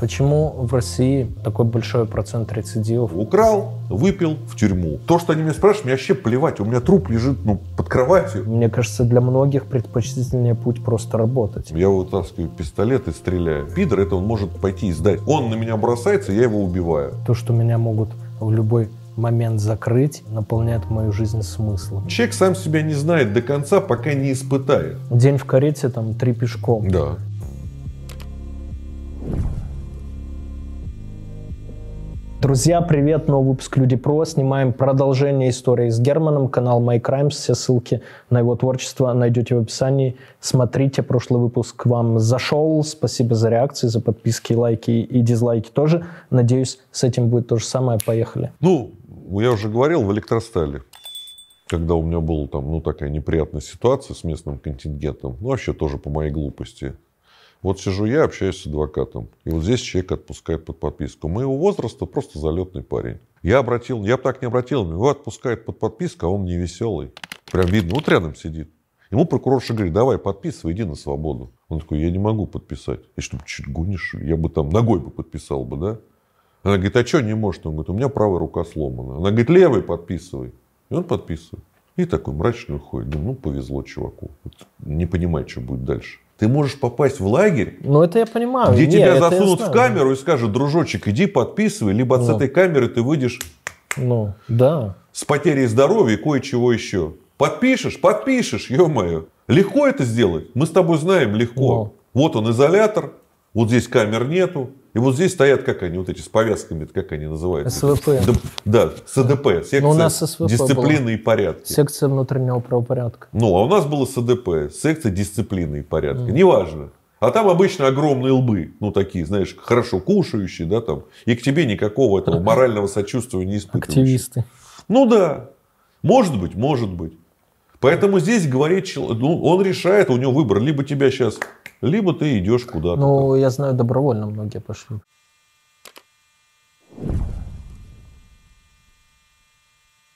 Почему в России такой большой процент рецидивов? Украл, выпил в тюрьму. То, что они меня спрашивают, мне вообще плевать. У меня труп лежит ну, под кроватью. Мне кажется, для многих предпочтительнее путь просто работать. Я вытаскиваю пистолет и стреляю. Пидор это он может пойти и сдать. Он на меня бросается, я его убиваю. То, что меня могут в любой момент закрыть, наполняет мою жизнь смыслом. Человек сам себя не знает до конца, пока не испытает. День в карете, там, три пешком. Да. Друзья, привет! Новый выпуск Люди Про. Снимаем продолжение истории с Германом. Канал My Crimes. Все ссылки на его творчество найдете в описании. Смотрите, прошлый выпуск вам зашел. Спасибо за реакции, за подписки, лайки и дизлайки тоже. Надеюсь, с этим будет то же самое. Поехали. Ну, я уже говорил, в электростале когда у меня была там, ну, такая неприятная ситуация с местным контингентом, ну, вообще тоже по моей глупости, вот сижу я, общаюсь с адвокатом. И вот здесь человек отпускает под подписку. Моего возраста просто залетный парень. Я обратил, я бы так не обратил, его отпускает под подписку, а он не веселый. Прям видно, вот рядом сидит. Ему прокурорша говорит, давай подписывай, иди на свободу. Он такой, я не могу подписать. Я что, чуть гонишь? Я бы там ногой бы подписал бы, да? Она говорит, а что не может? Он говорит, у меня правая рука сломана. Она говорит, левый подписывай. И он подписывает. И такой мрачный уходит. Думаю, ну, повезло чуваку. Вот не понимает, что будет дальше. Ты можешь попасть в лагерь, ну это я понимаю. где Нет, тебя засунут в камеру и скажут, дружочек, иди подписывай, либо ну. с этой камеры ты выйдешь ну, да. с потерей здоровья и кое-чего еще. Подпишешь, подпишешь, ё-моё. Легко это сделать? Мы с тобой знаем легко. Ну. Вот он изолятор, вот здесь камер нету, и вот здесь стоят, как они, вот эти с повязками, как они называются? СВП. Да, СДП, секция у нас СВП дисциплины было. и порядка. Секция внутреннего правопорядка. Ну, а у нас было СДП, секция дисциплины и порядка. Mm. Неважно. А там обычно огромные лбы, ну такие, знаешь, хорошо кушающие, да, там. И к тебе никакого этого морального сочувствия не испытывающие. Активисты. Ну да. Может быть, может быть. Поэтому здесь говорит, ну, он решает, у него выбор, либо тебя сейчас либо ты идешь куда-то. Ну, я знаю, добровольно многие пошли.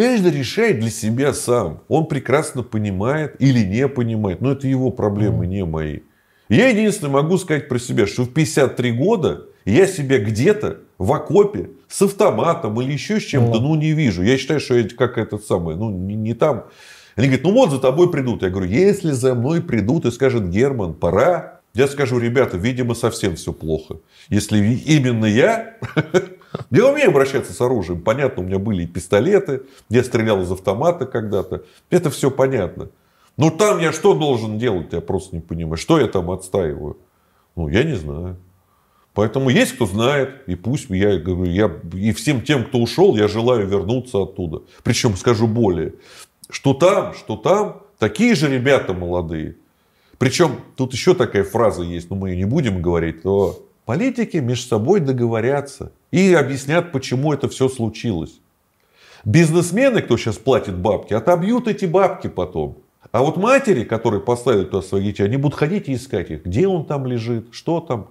Каждый решает для себя сам. Он прекрасно понимает или не понимает. Но это его проблемы, не мои. Я единственное могу сказать про себя, что в 53 года я себя где-то в окопе с автоматом или еще с чем-то, ну, не вижу. Я считаю, что это как этот самый, ну, не, не там. Они говорят, ну вот за тобой придут. Я говорю, если за мной придут и скажут, Герман, пора, я скажу, ребята, видимо, совсем все плохо. Если именно я Я умею обращаться с оружием. Понятно, у меня были и пистолеты, я стрелял из автомата когда-то. Это все понятно. Но там я что должен делать, я просто не понимаю. Что я там отстаиваю? Ну, я не знаю. Поэтому есть кто знает, и пусть я говорю, я и всем тем, кто ушел, я желаю вернуться оттуда. Причем скажу более, что там, что там, такие же ребята молодые. Причем тут еще такая фраза есть, но мы ее не будем говорить, то Политики между собой договорятся и объяснят, почему это все случилось. Бизнесмены, кто сейчас платит бабки, отобьют эти бабки потом. А вот матери, которые поставили туда своих детей, они будут ходить и искать их. Где он там лежит, что там.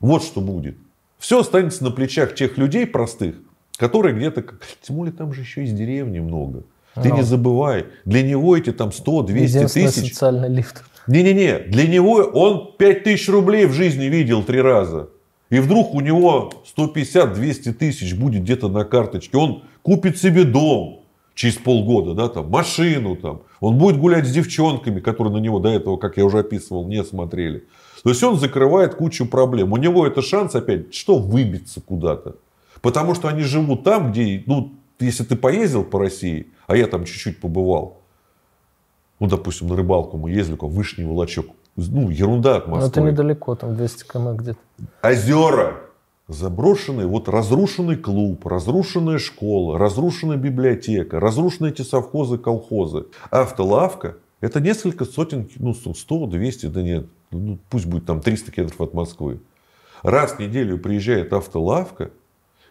Вот что будет. Все останется на плечах тех людей простых, которые где-то... Тем более там же еще из деревни много. Ты Но. не забывай, для него эти там 100-200 тысяч... социальный лифт. Не-не-не, для него он 5000 рублей в жизни видел три раза. И вдруг у него 150-200 тысяч будет где-то на карточке. Он купит себе дом через полгода, да, там, машину там. Он будет гулять с девчонками, которые на него до этого, как я уже описывал, не смотрели. То есть он закрывает кучу проблем. У него это шанс опять, что выбиться куда-то. Потому что они живут там, где, ну, если ты поездил по России, а я там чуть-чуть побывал, ну, допустим, на рыбалку мы ездили, как Вышний Волочок. Ну, ерунда от Москвы. Но это недалеко, там 200 км где-то. Озера. Заброшенный, вот разрушенный клуб, разрушенная школа, разрушенная библиотека, разрушенные эти совхозы, колхозы. Автолавка – это несколько сотен, ну, 100, 200, да нет, ну, пусть будет там 300 километров от Москвы. Раз в неделю приезжает автолавка,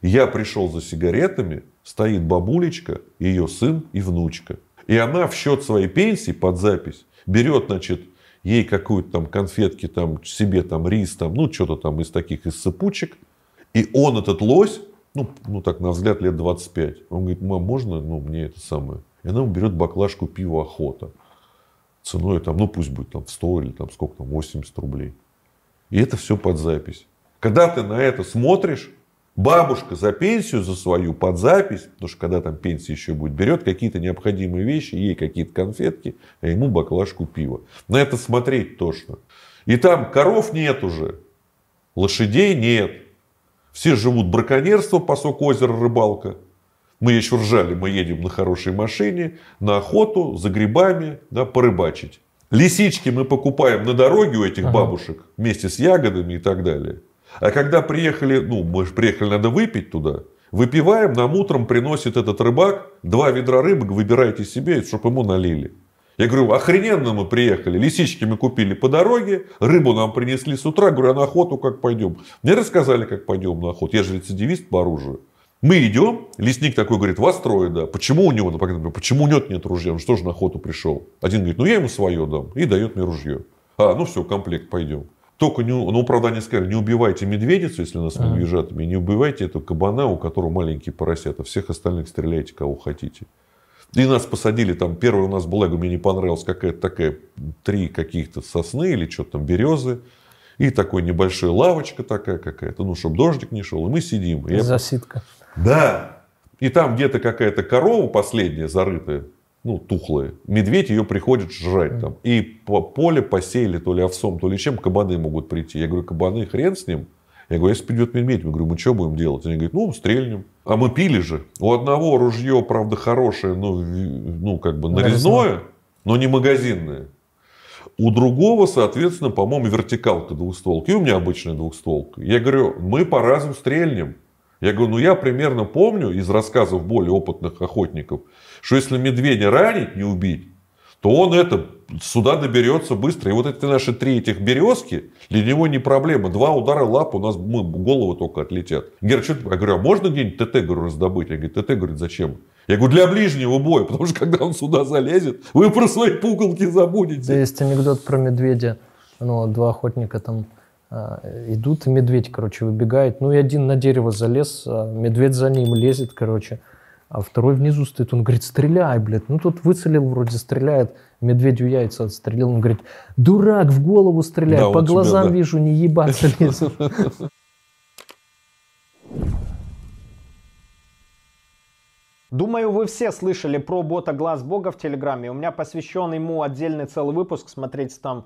я пришел за сигаретами, стоит бабулечка, ее сын и внучка – и она в счет своей пенсии под запись берет, значит, ей какую-то там конфетки, там, себе там рис, там, ну, что-то там из таких, из сыпучек. И он, этот лось, ну, ну так, на взгляд, лет 25. Он говорит, мам, можно, ну, мне это самое. И она берет баклажку пива охота. Ценой там, ну, пусть будет там 100 или там сколько там, 80 рублей. И это все под запись. Когда ты на это смотришь, Бабушка за пенсию, за свою, под запись, потому что когда там пенсия еще будет, берет какие-то необходимые вещи, ей какие-то конфетки, а ему баклажку пива. На это смотреть тошно. И там коров нет уже, лошадей нет. Все живут браконьерство, посок озера, рыбалка. Мы еще ржали, мы едем на хорошей машине, на охоту, за грибами, да, порыбачить. Лисички мы покупаем на дороге у этих ага. бабушек вместе с ягодами и так далее. А когда приехали, ну, мы же приехали, надо выпить туда. Выпиваем, нам утром приносит этот рыбак два ведра рыбы, выбирайте себе, чтобы ему налили. Я говорю, охрененно мы приехали, лисички мы купили по дороге, рыбу нам принесли с утра, говорю, а на охоту как пойдем? Мне рассказали, как пойдем на охоту, я же рецидивист по оружию. Мы идем, лесник такой говорит, вас трое, да. Почему у него, например, почему у него нет ружья? Он же на охоту пришел? Один говорит, ну я ему свое дам. И дает мне ружье. А, ну все, комплект, пойдем. Только, не, ну, правда, они сказали, не убивайте медведицу, если нас ага. медвежатами, не убивайте этого кабана, у которого маленькие поросята. Всех остальных стреляйте, кого хотите. И нас посадили, там, первый у нас была, я говорю, мне не понравилась какая-то такая, три каких-то сосны или что-то там, березы. И такой небольшая лавочка такая какая-то, ну, чтобы дождик не шел. И мы сидим. И Засидка. Я... Да. И там где-то какая-то корова последняя зарытая ну, тухлые. Медведь ее приходит жрать там. И по поле посеяли то ли овсом, то ли чем, кабаны могут прийти. Я говорю, кабаны, хрен с ним. Я говорю, если придет медведь, мы говорю, мы что будем делать? Они говорят, ну, стрельнем. А мы пили же. У одного ружье, правда, хорошее, ну, ну как бы нарезное, но не магазинное. У другого, соответственно, по-моему, вертикалка двухстволки. И у меня обычная двухстволка. Я говорю, мы по разу стрельнем. Я говорю, ну я примерно помню из рассказов более опытных охотников, что если медведя ранить, не убить, то он это сюда доберется быстро. И вот эти наши три этих березки, для него не проблема. Два удара лап, у нас мы, головы только отлетят. Гера, что? Я говорю, а можно где-нибудь ТТ, говорю, раздобыть? Я говорю, ТТ, говорит, зачем? Я говорю, для ближнего боя, потому что когда он сюда залезет, вы про свои пугалки забудете. Да есть анекдот про медведя. Ну, два охотника там идут, и медведь, короче, выбегает. Ну, и один на дерево залез, а медведь за ним лезет, короче. А второй внизу стоит, он говорит, стреляй, блядь. Ну, тут выцелил, вроде стреляет, медведю яйца отстрелил. Он говорит, дурак, в голову стреляй, да, по глазам тебя, да. вижу, не ебаться лезет. Думаю, вы все слышали про бота Глаз Бога в Телеграме. У меня посвящен ему отдельный целый выпуск, смотрите там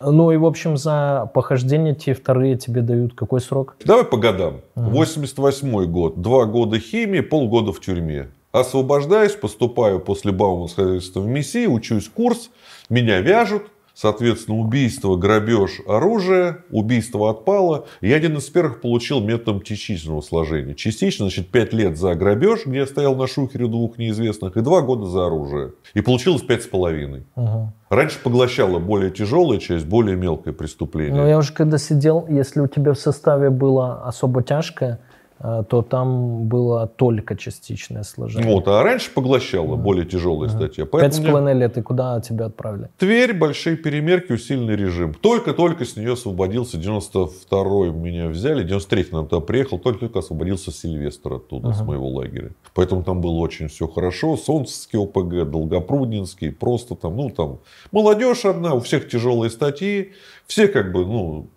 Ну и, в общем, за похождение те вторые тебе дают какой срок? Давай по годам. Угу. 88 год. Два года химии, полгода в тюрьме. Освобождаюсь, поступаю после Бауманского в МИСИ, учусь курс, меня вяжут, Соответственно, убийство, грабеж, оружие, убийство отпало. И один из первых получил методом частичного сложения. Частично, значит, 5 лет за грабеж, где я стоял на шухере двух неизвестных, и 2 года за оружие. И получилось 5,5. Угу. Раньше поглощала более тяжелая часть, более мелкое преступление. Но я уже когда сидел, если у тебя в составе было особо тяжкое, то там было только частичное сложение. Вот, а раньше поглощало более тяжелая mm. статья. Пять с половиной лет, и куда тебя отправили? Тверь, большие перемерки, усиленный режим. Только-только с нее освободился, 92-й меня взяли, 93-й нам туда приехал, только-только освободился Сильвестр оттуда, uh-huh. с моего лагеря. Поэтому там было очень все хорошо. Солнцевский ОПГ, Долгопруднинский, просто там, ну там, молодежь одна, у всех тяжелые статьи, все как бы, ну,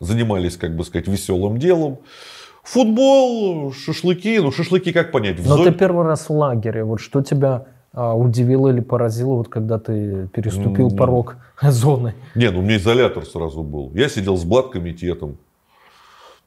занимались, как бы сказать, веселым делом. Футбол, шашлыки. Ну, шашлыки как понять? В Но зоне... ты первый раз в лагере. Вот что тебя а, удивило или поразило, вот когда ты переступил mm. порог зоны? Не, ну у меня изолятор сразу был. Я сидел с блат-комитетом.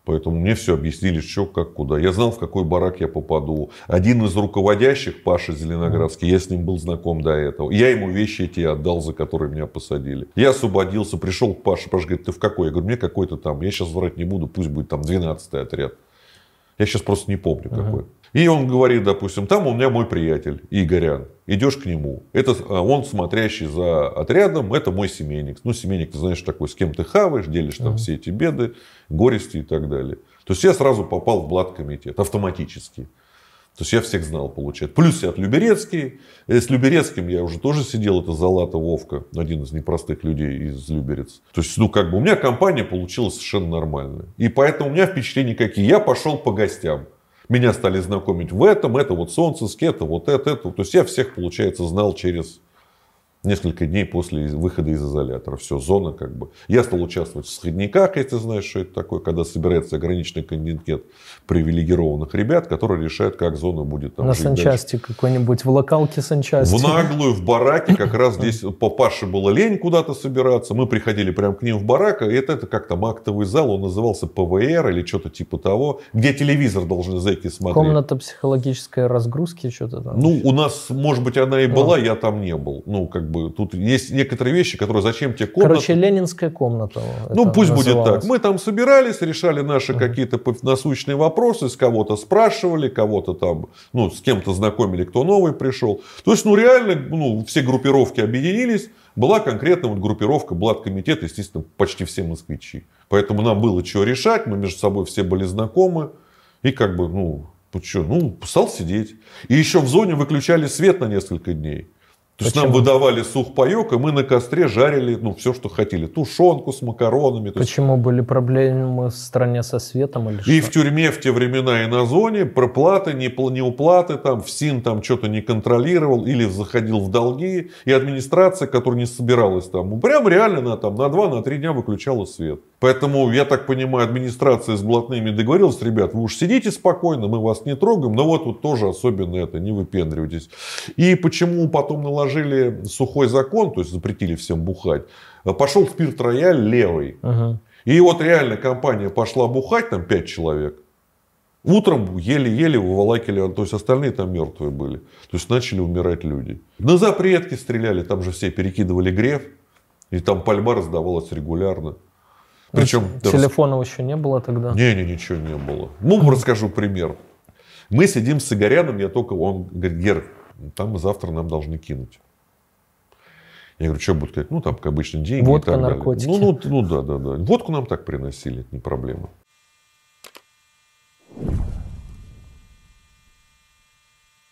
Поэтому мне все объяснили, что, как, куда. Я знал, в какой барак я попаду. Один из руководящих, Паша Зеленоградский, я с ним был знаком до этого. Я ему вещи эти отдал, за которые меня посадили. Я освободился, пришел к Паше. Паша говорит, ты в какой? Я говорю, мне какой-то там. Я сейчас врать не буду, пусть будет там 12-й отряд. Я сейчас просто не помню uh-huh. какой. И он говорит, допустим, там у меня мой приятель Игорян. Идешь к нему. Это а, он смотрящий за отрядом, это мой семейник. Ну, семейник, ты знаешь, такой, с кем ты хаваешь, делишь там uh-huh. все эти беды, горести и так далее. То есть я сразу попал в блат-комитет автоматически. То есть я всех знал, получается. Плюс я от Люберецкий. С Люберецким я уже тоже сидел, это Залата Вовка, один из непростых людей из Люберец. То есть, ну, как бы у меня компания получилась совершенно нормальная. И поэтому у меня впечатления какие. Я пошел по гостям. Меня стали знакомить в этом, это вот Солнцеск, это вот это, это. То есть я всех, получается, знал через несколько дней после выхода из изолятора. Все, зона как бы. Я стал участвовать в сходниках, если знаешь, что это такое, когда собирается ограниченный контингент привилегированных ребят, которые решают, как зона будет там На санчасти какой-нибудь, в локалке санчасти. В наглую, в бараке, как раз здесь по Паше было лень куда-то собираться. Мы приходили прямо к ним в барак, и это, это как там актовый зал, он назывался ПВР или что-то типа того, где телевизор должны зэки смотреть. Комната психологической разгрузки, что-то там. Ну, у нас, может быть, она и была, я там не был. Ну, как бы тут есть некоторые вещи, которые зачем тебе комната. Короче, ленинская комната. Ну, пусть будет так. Мы там собирались, решали наши какие-то насущные вопросы, с кого-то спрашивали, кого-то там, ну, с кем-то знакомили, кто новый пришел. То есть, ну, реально, ну, все группировки объединились. Была конкретно вот группировка Блат-комитет, естественно, почти все москвичи. Поэтому нам было что решать, мы между собой все были знакомы. И как бы, ну, Ну что, ну, стал сидеть. И еще в зоне выключали свет на несколько дней. То есть Почему? нам выдавали сухпайок, и мы на костре жарили ну, все, что хотели. Тушенку с макаронами. То есть Почему были проблемы в стране со светом или И что? в тюрьме в те времена и на зоне проплаты, не уплаты, там, ФСИН там что-то не контролировал или заходил в долги. И администрация, которая не собиралась там, ну, прям реально на, там, на 2-3 дня выключала свет. Поэтому, я так понимаю, администрация с блатными договорилась, ребят, вы уж сидите спокойно, мы вас не трогаем, но вот тут тоже особенно это, не выпендривайтесь. И почему потом наложили сухой закон, то есть запретили всем бухать, пошел спирт-рояль левый. Мгм. И вот реально компания пошла бухать, там 5 человек. Утром еле-еле выволакивали, то есть остальные там мертвые были. То есть начали умирать люди. На запретки стреляли, там же все перекидывали греф. И там пальба раздавалась регулярно. Причем... Телефонов еще не было тогда. Не, не, ничего не было. Ну, расскажу пример. Мы сидим с Игоряном, я только, он говорит, Гер, там завтра нам должны кинуть. Я говорю, что будут сказать? Ну, там, как обычно, деньги Водка, и так наркотики. далее. Ну, ну, ну, да, да, да. Водку нам так приносили, это не проблема.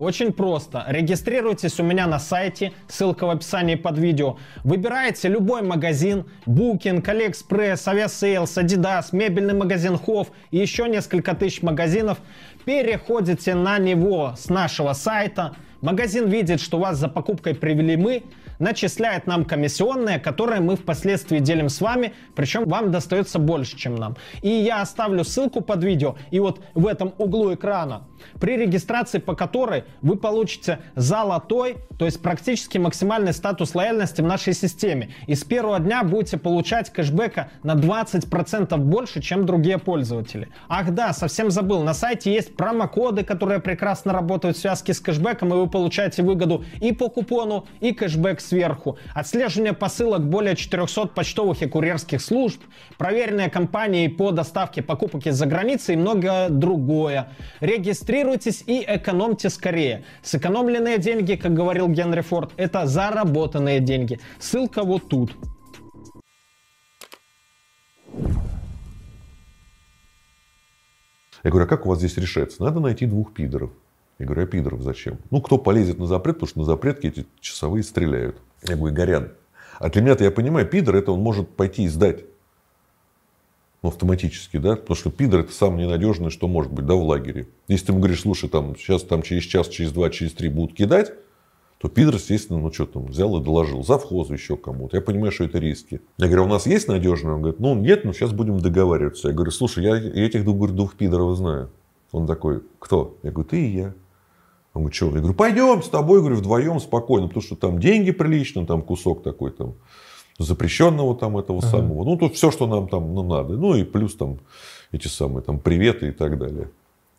Очень просто. Регистрируйтесь у меня на сайте, ссылка в описании под видео. Выбираете любой магазин, Booking, AliExpress, Aviasales, Adidas, мебельный магазин Hoff и еще несколько тысяч магазинов. Переходите на него с нашего сайта. Магазин видит, что вас за покупкой привели мы, начисляет нам комиссионные, которые мы впоследствии делим с вами, причем вам достается больше, чем нам. И я оставлю ссылку под видео, и вот в этом углу экрана, при регистрации по которой вы получите золотой, то есть практически максимальный статус лояльности в нашей системе. И с первого дня будете получать кэшбэка на 20% больше, чем другие пользователи. Ах да, совсем забыл, на сайте есть промокоды, которые прекрасно работают в связке с кэшбэком, и вы получаете выгоду и по купону, и кэшбэк сверху. Отслеживание посылок более 400 почтовых и курьерских служб, проверенные компании по доставке покупок из-за границы и многое другое. Регистрируйтесь и экономьте скорее. Сэкономленные деньги, как говорил Генри Форд, это заработанные деньги. Ссылка вот тут. Я говорю, а как у вас здесь решается? Надо найти двух пидоров. Я говорю, а пидоров зачем? Ну, кто полезет на запрет, потому что на запретке эти часовые стреляют. Я говорю, Горян, а для меня-то я понимаю, пидор это он может пойти и сдать. Ну, автоматически, да? Потому что пидор это самое ненадежное, что может быть, да, в лагере. Если ты ему говоришь, слушай, там, сейчас там через час, через два, через три будут кидать, то пидор, естественно, ну что там, взял и доложил. Завхозу еще кому-то. Я понимаю, что это риски. Я говорю, «А у нас есть надежный? Он говорит, ну нет, но сейчас будем договариваться. Я говорю, слушай, я этих говорю, двух пидоров знаю. Он такой, кто? Я говорю, ты и я. Он говорит, что? Я говорю, пойдем с тобой, говорю, вдвоем спокойно, потому что там деньги прилично, там кусок такой там запрещенного там этого Ага. самого. Ну, тут все, что нам там ну, надо. Ну, и плюс там эти самые там приветы и так далее.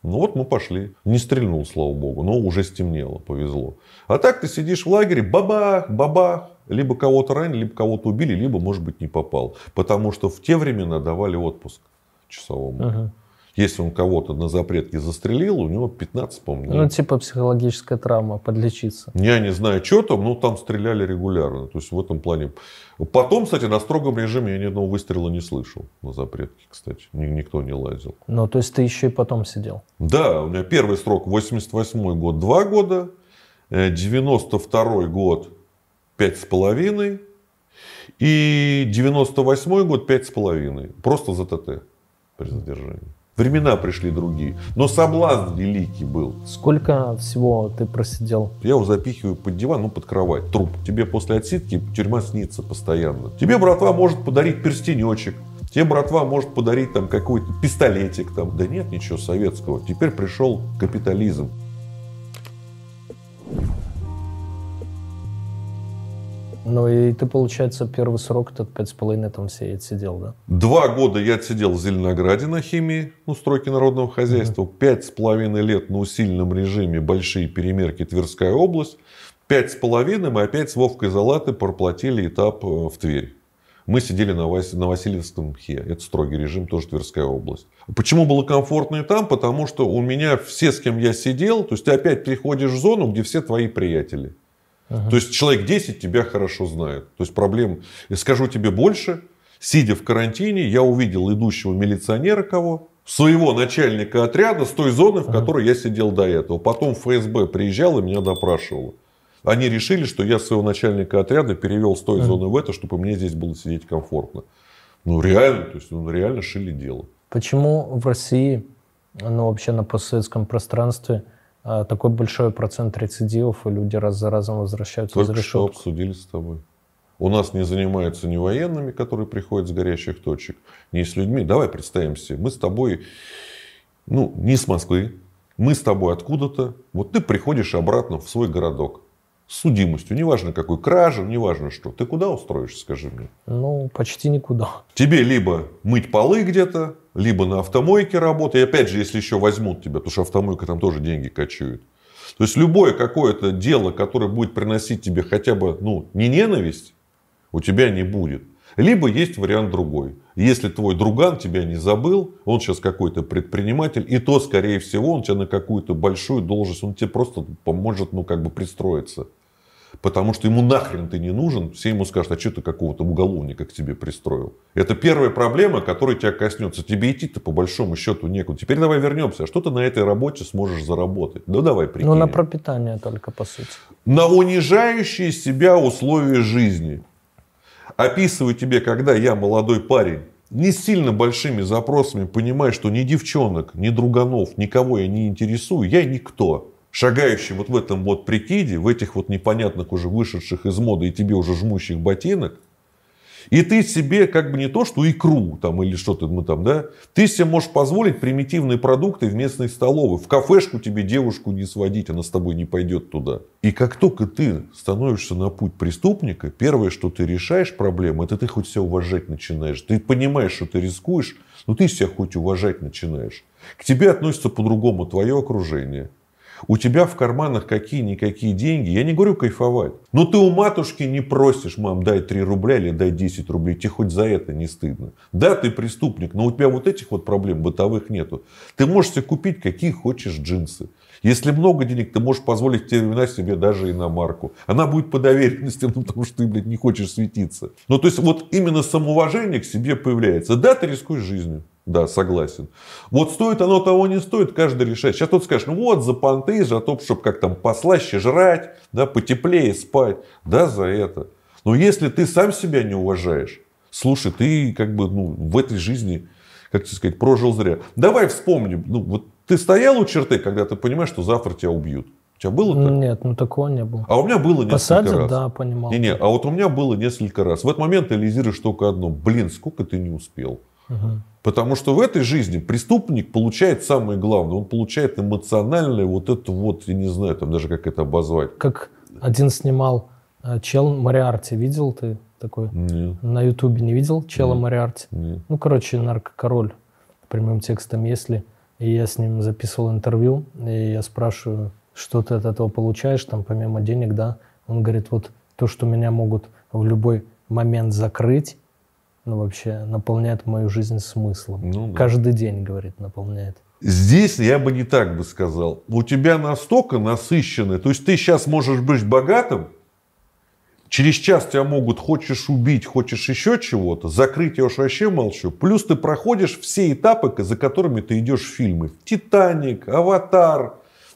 Ну, вот мы пошли. Не стрельнул, слава богу, но уже стемнело, повезло. А так ты сидишь в лагере, бабах, бабах. Либо кого-то ранили, либо кого-то убили, либо, может быть, не попал. Потому что в те времена давали отпуск часовому. Ага. Если он кого-то на запретке застрелил, у него 15, по-моему, Ну, типа психологическая травма, подлечиться. я не знаю, что там, но там стреляли регулярно. То есть в этом плане. Потом, кстати, на строгом режиме я ни одного выстрела не слышал на запретке, кстати. Ни- Никто не лазил. Ну, то есть ты еще и потом сидел. Да, у меня первый срок 88 год 2 года, э, 92 год 5 с половиной и 98 год 5 с половиной. Просто за ТТ при задержании. Времена пришли другие. Но соблазн великий был. Сколько всего ты просидел? Я его запихиваю под диван, ну, под кровать. Труп. Тебе после отсидки тюрьма снится постоянно. Тебе братва может подарить перстенечек. Тебе братва может подарить там какой-то пистолетик. Там. Да нет ничего советского. Теперь пришел капитализм. Ну и ты, получается, первый срок этот пять с половиной там все отсидел, да? Два года я отсидел в Зеленограде на химии, ну, стройки народного хозяйства. Пять с половиной лет на усиленном режиме большие перемерки Тверская область. Пять с половиной мы опять с Вовкой Залаты проплатили этап э, в Тверь. Мы сидели на, Вас... на Васильевском МХе. Это строгий режим, тоже Тверская область. Почему было комфортно и там? Потому что у меня все, с кем я сидел, то есть ты опять приходишь в зону, где все твои приятели. Ага. То есть человек 10 тебя хорошо знает. То есть проблем... Я скажу тебе больше. Сидя в карантине, я увидел идущего милиционера кого? Своего начальника отряда с той зоны, в которой я сидел до этого. Потом ФСБ приезжал и меня допрашивал. Они решили, что я своего начальника отряда перевел с той зоны в это, чтобы мне здесь было сидеть комфортно. Ну, реально, то есть, ну, реально шили дело. Почему в России, ну, вообще на постсоветском пространстве такой большой процент рецидивов, и люди раз за разом возвращаются Только за решетку? что обсудили с тобой. У нас не занимаются ни военными, которые приходят с горящих точек, ни с людьми. Давай представим себе, мы с тобой, ну, не с Москвы, мы с тобой откуда-то. Вот ты приходишь обратно в свой городок судимостью, неважно какой, кража, неважно что. Ты куда устроишься, скажи мне? Ну, почти никуда. Тебе либо мыть полы где-то, либо на автомойке работать. И опять же, если еще возьмут тебя, потому что автомойка там тоже деньги качают. То есть любое какое-то дело, которое будет приносить тебе хотя бы ну, не ненависть, у тебя не будет. Либо есть вариант другой. Если твой друган тебя не забыл, он сейчас какой-то предприниматель, и то, скорее всего, он тебя на какую-то большую должность, он тебе просто поможет, ну, как бы пристроиться. Потому что ему нахрен ты не нужен, все ему скажут, а что ты какого-то уголовника к тебе пристроил. Это первая проблема, которая тебя коснется. Тебе идти-то по большому счету некуда. Теперь давай вернемся. А что ты на этой работе сможешь заработать? Ну давай прикинь. Ну на пропитание только, по сути. На унижающие себя условия жизни описываю тебе, когда я молодой парень, не сильно большими запросами, понимая, что ни девчонок, ни друганов, никого я не интересую, я никто. Шагающий вот в этом вот прикиде, в этих вот непонятных уже вышедших из моды и тебе уже жмущих ботинок, и ты себе как бы не то, что икру там или что-то мы там, да, ты себе можешь позволить примитивные продукты в местной столовой. В кафешку тебе девушку не сводить, она с тобой не пойдет туда. И как только ты становишься на путь преступника, первое, что ты решаешь проблему, это ты хоть себя уважать начинаешь. Ты понимаешь, что ты рискуешь, но ты себя хоть уважать начинаешь. К тебе относится по-другому твое окружение. У тебя в карманах какие-никакие деньги. Я не говорю кайфовать. Но ты у матушки не просишь, мам, дай 3 рубля или дай 10 рублей. Тебе хоть за это не стыдно. Да, ты преступник, но у тебя вот этих вот проблем бытовых нету. Ты можешь себе купить какие хочешь джинсы. Если много денег, ты можешь позволить те времена себе даже иномарку. Она будет по доверенности, ну, потому что ты, блядь, не хочешь светиться. Ну, то есть, вот именно самоуважение к себе появляется. Да, ты рискуешь жизнью. Да, согласен. Вот стоит оно того, не стоит, каждый решает. Сейчас тут скажешь, ну вот за понты, за то, чтобы как там послаще жрать, да, потеплее спать. Да, за это. Но если ты сам себя не уважаешь, слушай, ты как бы ну, в этой жизни, как тебе сказать, прожил зря. Давай вспомним, ну вот ты стоял у черты, когда ты понимаешь, что завтра тебя убьют. У тебя было так? Нет, ну такого не было. А у меня было несколько Посадят, раз. да, понимал. Не-не, а вот у меня было несколько раз. В этот момент ты реализируешь только одно. Блин, сколько ты не успел. Угу. Потому что в этой жизни преступник получает самое главное. Он получает эмоциональное вот это вот, я не знаю, там даже как это обозвать. Как один снимал э, чел Мариарти, видел ты такой? Нет. На ютубе не видел чела Нет. Мариарти? Нет. Ну, короче, наркокороль прямым текстом, если. И я с ним записывал интервью, и я спрашиваю, что ты от этого получаешь, там, помимо денег, да? Он говорит, вот то, что меня могут в любой момент закрыть, ну, вообще наполняет мою жизнь смыслом. Ну да. Каждый день, говорит, наполняет. Здесь я бы не так бы сказал. У тебя настолько насыщенное. То есть ты сейчас можешь быть богатым, через час тебя могут, хочешь убить, хочешь еще чего-то, закрыть я уж вообще молчу. Плюс ты проходишь все этапы, за которыми ты идешь в фильмы. Титаник, Аватар,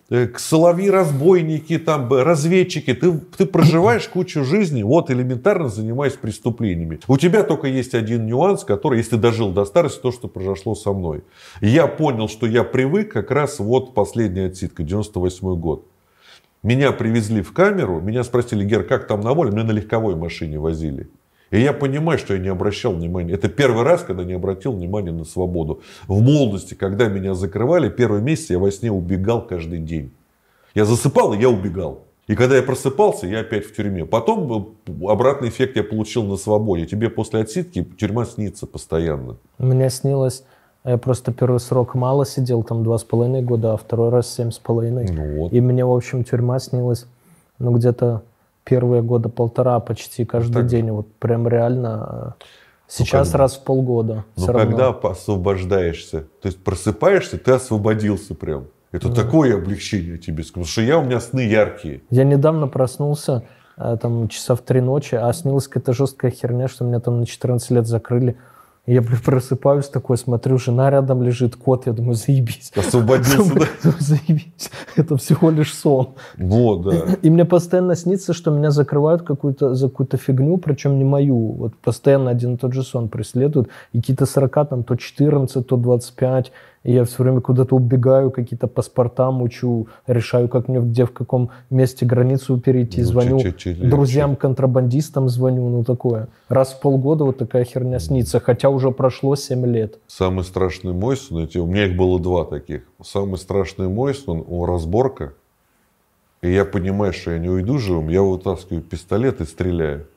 Соловьи-разбойники, там, разведчики. Ты, ты проживаешь кучу жизни, вот элементарно занимаясь преступлениями. У тебя только есть один нюанс, который, если ты дожил до старости, то, что произошло со мной. Я понял, что я привык как раз вот последняя отсидка, 98 год. Меня привезли в камеру, меня спросили, Гер, как там на воле? Меня на легковой машине возили. И я понимаю, что я не обращал внимания. Это первый раз, когда не обратил внимания на свободу. В молодости, когда меня закрывали, первый месяц я во сне убегал каждый день. Я засыпал, и я убегал. И когда я просыпался, я опять в тюрьме. Потом обратный эффект я получил на свободе. Тебе после отсидки тюрьма снится постоянно. Мне снилось, я просто первый срок мало сидел, там два с половиной года, а второй раз семь с половиной. Ну вот. И мне, в общем, тюрьма снилась, ну, где-то первые года полтора почти каждый Так. день. Вот прям реально. э, Сейчас когда? раз в полгода. Но всё когда равно. освобождаешься, то есть просыпаешься, ты освободился прям. Это такое облегчение тебе скажу. Что я, у меня сны яркие. Я недавно проснулся, э, там, часа в три ночи, а снилась какая-то жесткая херня, что меня там на 14 лет закрыли. И я, блин, просыпаюсь такой, смотрю, жена рядом лежит, кот, я думаю, заебись. Освободился, да? Думаю, Заебись. Это всего лишь сон. Вот, да. И мне постоянно снится, что меня закрывают какую-то, за какую-то фигню, причем не мою. Вот постоянно один и тот же сон преследует. И какие-то 40, там, то 14, то 25. И я все время куда-то убегаю, какие-то паспорта мучу, решаю, как мне где, в каком месте границу перейти. Ну, звоню друзьям-контрабандистам, звоню, ну такое. Раз в полгода вот такая херня снится, хотя уже прошло 7 лет. Самый страшный мой сон, у меня их было два таких. Самый страшный мой сон, у разборка. И я понимаю, что я не уйду живым, я вытаскиваю пистолет и стреляю.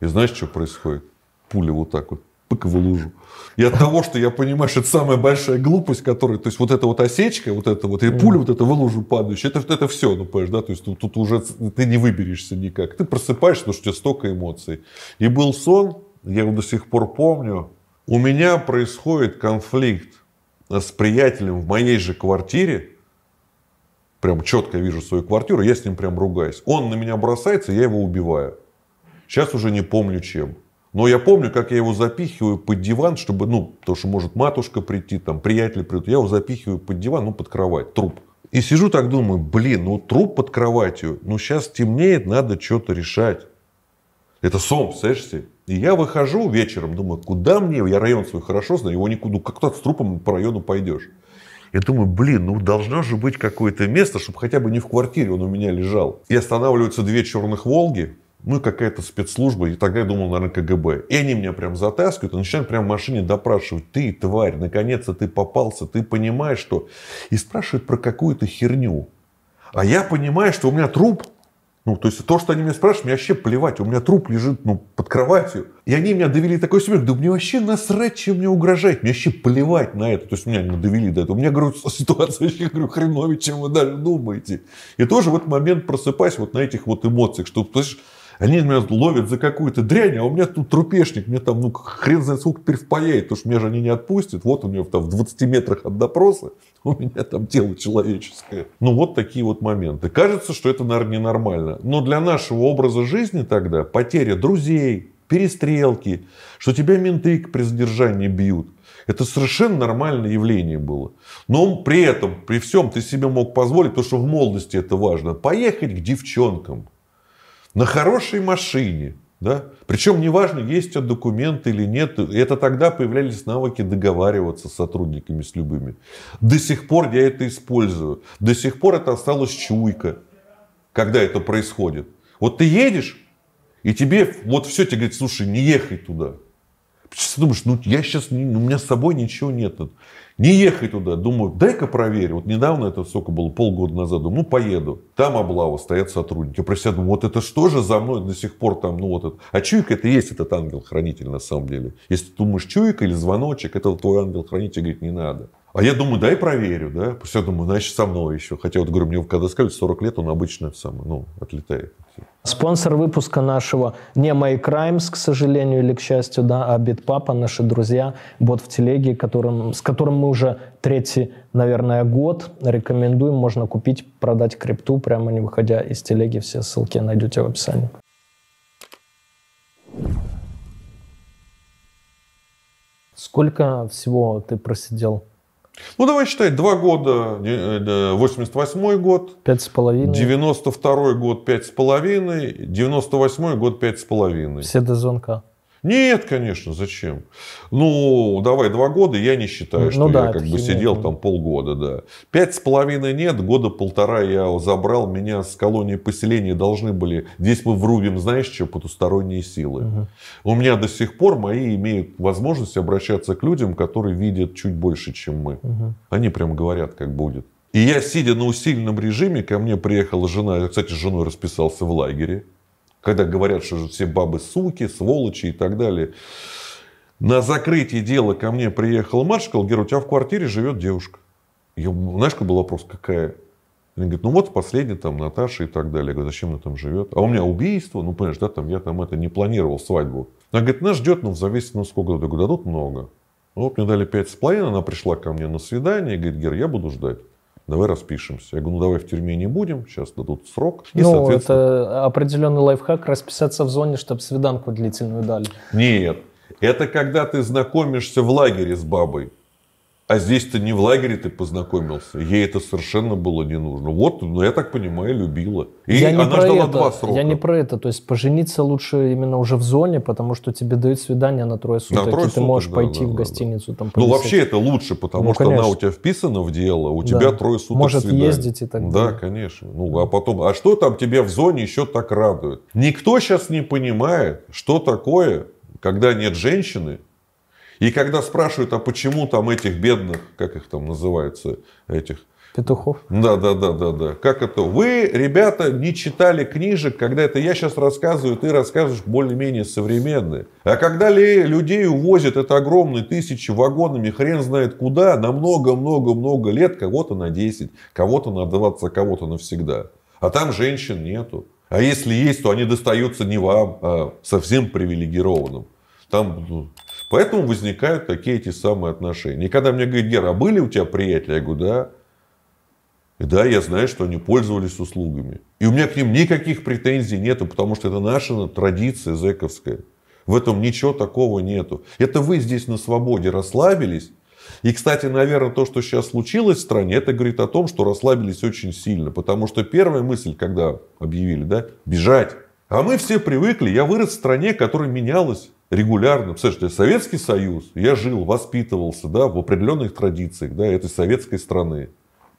И знаешь, что происходит? Пуля вот так вот, пык в лужу. И от того, что я понимаю, что это самая большая глупость, которая, то есть вот эта вот осечка, вот это вот, и пуля вот эта в лужу падающая, это, это все, ну, понимаешь, да, то есть тут, тут уже ты не выберешься никак. Ты просыпаешься, потому что у тебя столько эмоций. И был сон, я его до сих пор помню, у меня происходит конфликт с приятелем в моей же квартире, прям четко вижу свою квартиру, я с ним прям ругаюсь. Он на меня бросается, я его убиваю. Сейчас уже не помню чем. Но я помню, как я его запихиваю под диван, чтобы, ну, потому что может матушка прийти, там, приятели придут. Я его запихиваю под диван, ну, под кровать, труп. И сижу так думаю, блин, ну, труп под кроватью, ну, сейчас темнеет, надо что-то решать. Это сон, представляешь себе? И я выхожу вечером, думаю, куда мне, я район свой хорошо знаю, его никуда, ну, как то с трупом по району пойдешь. Я думаю, блин, ну должно же быть какое-то место, чтобы хотя бы не в квартире он у меня лежал. И останавливаются две черных «Волги», и какая-то спецслужба, и тогда я думал, наверное, КГБ. И они меня прям затаскивают и начинают прям в машине допрашивать. Ты, тварь, наконец-то ты попался, ты понимаешь, что... И спрашивают про какую-то херню. А я понимаю, что у меня труп. Ну, то есть то, что они меня спрашивают, мне вообще плевать. У меня труп лежит ну, под кроватью. И они меня довели до такой смех. Да мне вообще насрать, чем мне угрожает. Мне вообще плевать на это. То есть меня не довели до этого. У меня, говорю, ситуация вообще, говорю, хреновее, чем вы даже думаете. И тоже в этот момент просыпаюсь вот на этих вот эмоциях, что, слышишь, они меня ловят за какую-то дрянь, а у меня тут трупешник, мне там, ну, хрен знает сколько теперь впаяет, потому что меня же они не отпустят. Вот у него там в 20 метрах от допроса, у меня там тело человеческое. Ну, вот такие вот моменты. Кажется, что это, наверное, ненормально. Но для нашего образа жизни тогда потеря друзей, перестрелки, что тебя менты при задержании бьют. Это совершенно нормальное явление было. Но при этом, при всем ты себе мог позволить, потому что в молодости это важно, поехать к девчонкам на хорошей машине. Да? Причем неважно, есть у тебя документы или нет. Это тогда появлялись навыки договариваться с сотрудниками, с любыми. До сих пор я это использую. До сих пор это осталась чуйка, когда это происходит. Вот ты едешь, и тебе вот все тебе говорит, слушай, не ехай туда. Ты думаешь, ну я сейчас, у меня с собой ничего нет. Не ехай туда. Думаю, дай-ка проверю. Вот недавно это сколько было, полгода назад. Думаю, ну поеду. Там облава, стоят сотрудники. Я про себя думаю, вот это что же за мной до сих пор там, ну вот это. А чуйка это есть этот ангел-хранитель на самом деле. Если ты думаешь чуйка или звоночек, это твой ангел-хранитель говорит, не надо. А я думаю, дай проверю, да. Я думаю, значит, со мной еще. Хотя вот говорю, мне когда сказали 40 лет, он обычно самое, ну, отлетает. Спонсор выпуска нашего не My Crimes, к сожалению или к счастью, да, а Битпапа, наши друзья, бот в телеге, которым, с которым мы уже третий, наверное, год рекомендуем. Можно купить, продать крипту, прямо не выходя из телеги. Все ссылки найдете в описании. Сколько всего ты просидел? Ну, давай считать, два года, э, э, 88 год, Пять с половиной? 92 год пять с половиной, 98 год пять с половиной. Все до звонка. Нет, конечно, зачем? Ну, давай два года, я не считаю, Ну что да, я как бы сидел там полгода, да. Пять с половиной нет, года полтора я забрал, меня с колонии поселения должны были, здесь мы врубим, знаешь что, потусторонние силы. У меня до сих пор мои имеют возможность обращаться к людям, которые видят чуть больше, чем мы. Они прям говорят, как будет. И я, сидя на усиленном режиме, ко мне приехала жена, я, кстати, с женой расписался в лагере, когда говорят, что все бабы суки, сволочи и так далее. На закрытие дела ко мне приехал сказал, Гера, у тебя в квартире живет девушка. Я, знаешь, какой был вопрос, какая? Они говорят, ну вот последний там Наташа и так далее. Я говорю, зачем она там живет? А у меня убийство, ну понимаешь, да, там я там это не планировал свадьбу. Она говорит, нас ждет, ну в зависимости, ну сколько. Я говорю, дадут много. Ну, вот мне дали пять с половиной, она пришла ко мне на свидание говорит, Гер, я буду ждать. Давай распишемся. Я говорю, ну давай в тюрьме не будем, сейчас дадут срок. И, ну, соответственно... это определенный лайфхак, расписаться в зоне, чтобы свиданку длительную дали. Нет, это когда ты знакомишься в лагере с бабой. А здесь-то не в лагере ты познакомился. Ей это совершенно было не нужно. Вот, ну, я так понимаю, любила. И я она ждала это. два срока. Я не про это. То есть пожениться лучше именно уже в зоне, потому что тебе дают свидание на трое суток, на трое и ты суток, можешь да, пойти да, в гостиницу. Да. Там, ну, вообще это лучше, потому ну, что она у тебя вписана в дело, у тебя да. трое суток Может свидания. ездить и так далее. Да, конечно. Ну, а потом, а что там тебя в зоне еще так радует? Никто сейчас не понимает, что такое, когда нет женщины, и когда спрашивают, а почему там этих бедных, как их там называется, этих... Петухов? Да, да, да, да, да. Как это? Вы, ребята, не читали книжек, когда это я сейчас рассказываю, ты рассказываешь более-менее современные. А когда ли людей увозят, это огромные тысячи вагонами, хрен знает куда, на много-много-много лет, кого-то на 10, кого-то на 20, а кого-то навсегда. А там женщин нету. А если есть, то они достаются не вам, а совсем привилегированным. Там ну, Поэтому возникают такие эти самые отношения. И когда мне говорят, Гера, а были у тебя приятели? Я говорю, да. И да, я знаю, что они пользовались услугами. И у меня к ним никаких претензий нету, потому что это наша традиция зэковская. В этом ничего такого нету. Это вы здесь на свободе расслабились. И, кстати, наверное, то, что сейчас случилось в стране, это говорит о том, что расслабились очень сильно. Потому что первая мысль, когда объявили, да, бежать. А мы все привыкли, я вырос в стране, которая менялась регулярно. Представляете, Советский Союз, я жил, воспитывался да, в определенных традициях да, этой советской страны.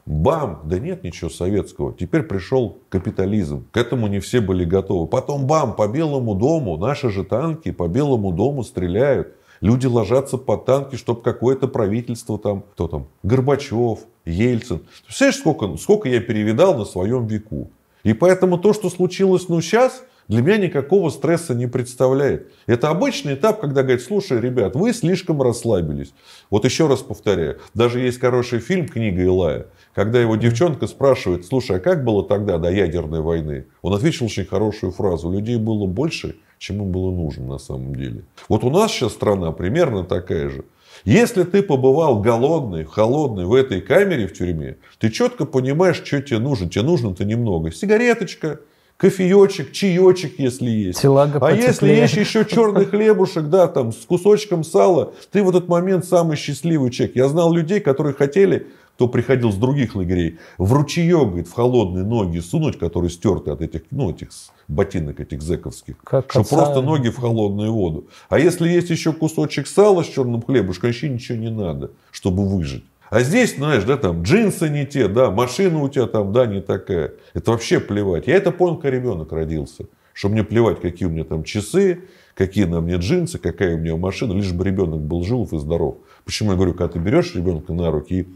Бам! Да нет ничего советского. Теперь пришел капитализм. К этому не все были готовы. Потом бам! По Белому дому наши же танки по Белому дому стреляют. Люди ложатся под танки, чтобы какое-то правительство там, кто там, Горбачев, Ельцин. Представляешь, сколько, сколько я перевидал на своем веку. И поэтому то, что случилось ну сейчас, для меня никакого стресса не представляет. Это обычный этап, когда говорят, слушай, ребят, вы слишком расслабились. Вот еще раз повторяю, даже есть хороший фильм «Книга Илая», когда его девчонка спрашивает, слушай, а как было тогда до ядерной войны? Он ответил очень хорошую фразу, людей было больше, чем им было нужно на самом деле. Вот у нас сейчас страна примерно такая же. Если ты побывал голодный, холодный в этой камере в тюрьме, ты четко понимаешь, что тебе нужно. Тебе нужно-то немного. Сигареточка, кофеечек, чаечек, если есть. Телага а если есть еще черный хлебушек, да, там, с кусочком сала, ты в этот момент самый счастливый человек. Я знал людей, которые хотели, кто приходил с других лагерей, в ручеек, говорит, в холодные ноги сунуть, которые стерты от этих, ну, этих ботинок этих зэковских. Как что просто ноги в холодную воду. А если есть еще кусочек сала с черным хлебушком, вообще ничего не надо, чтобы выжить. А здесь, знаешь, да, там джинсы не те, да, машина у тебя там, да, не такая. Это вообще плевать. Я это понял, когда ребенок родился. Что мне плевать, какие у меня там часы, какие на мне джинсы, какая у меня машина, лишь бы ребенок был жив и здоров. Почему я говорю, когда ты берешь ребенка на руки,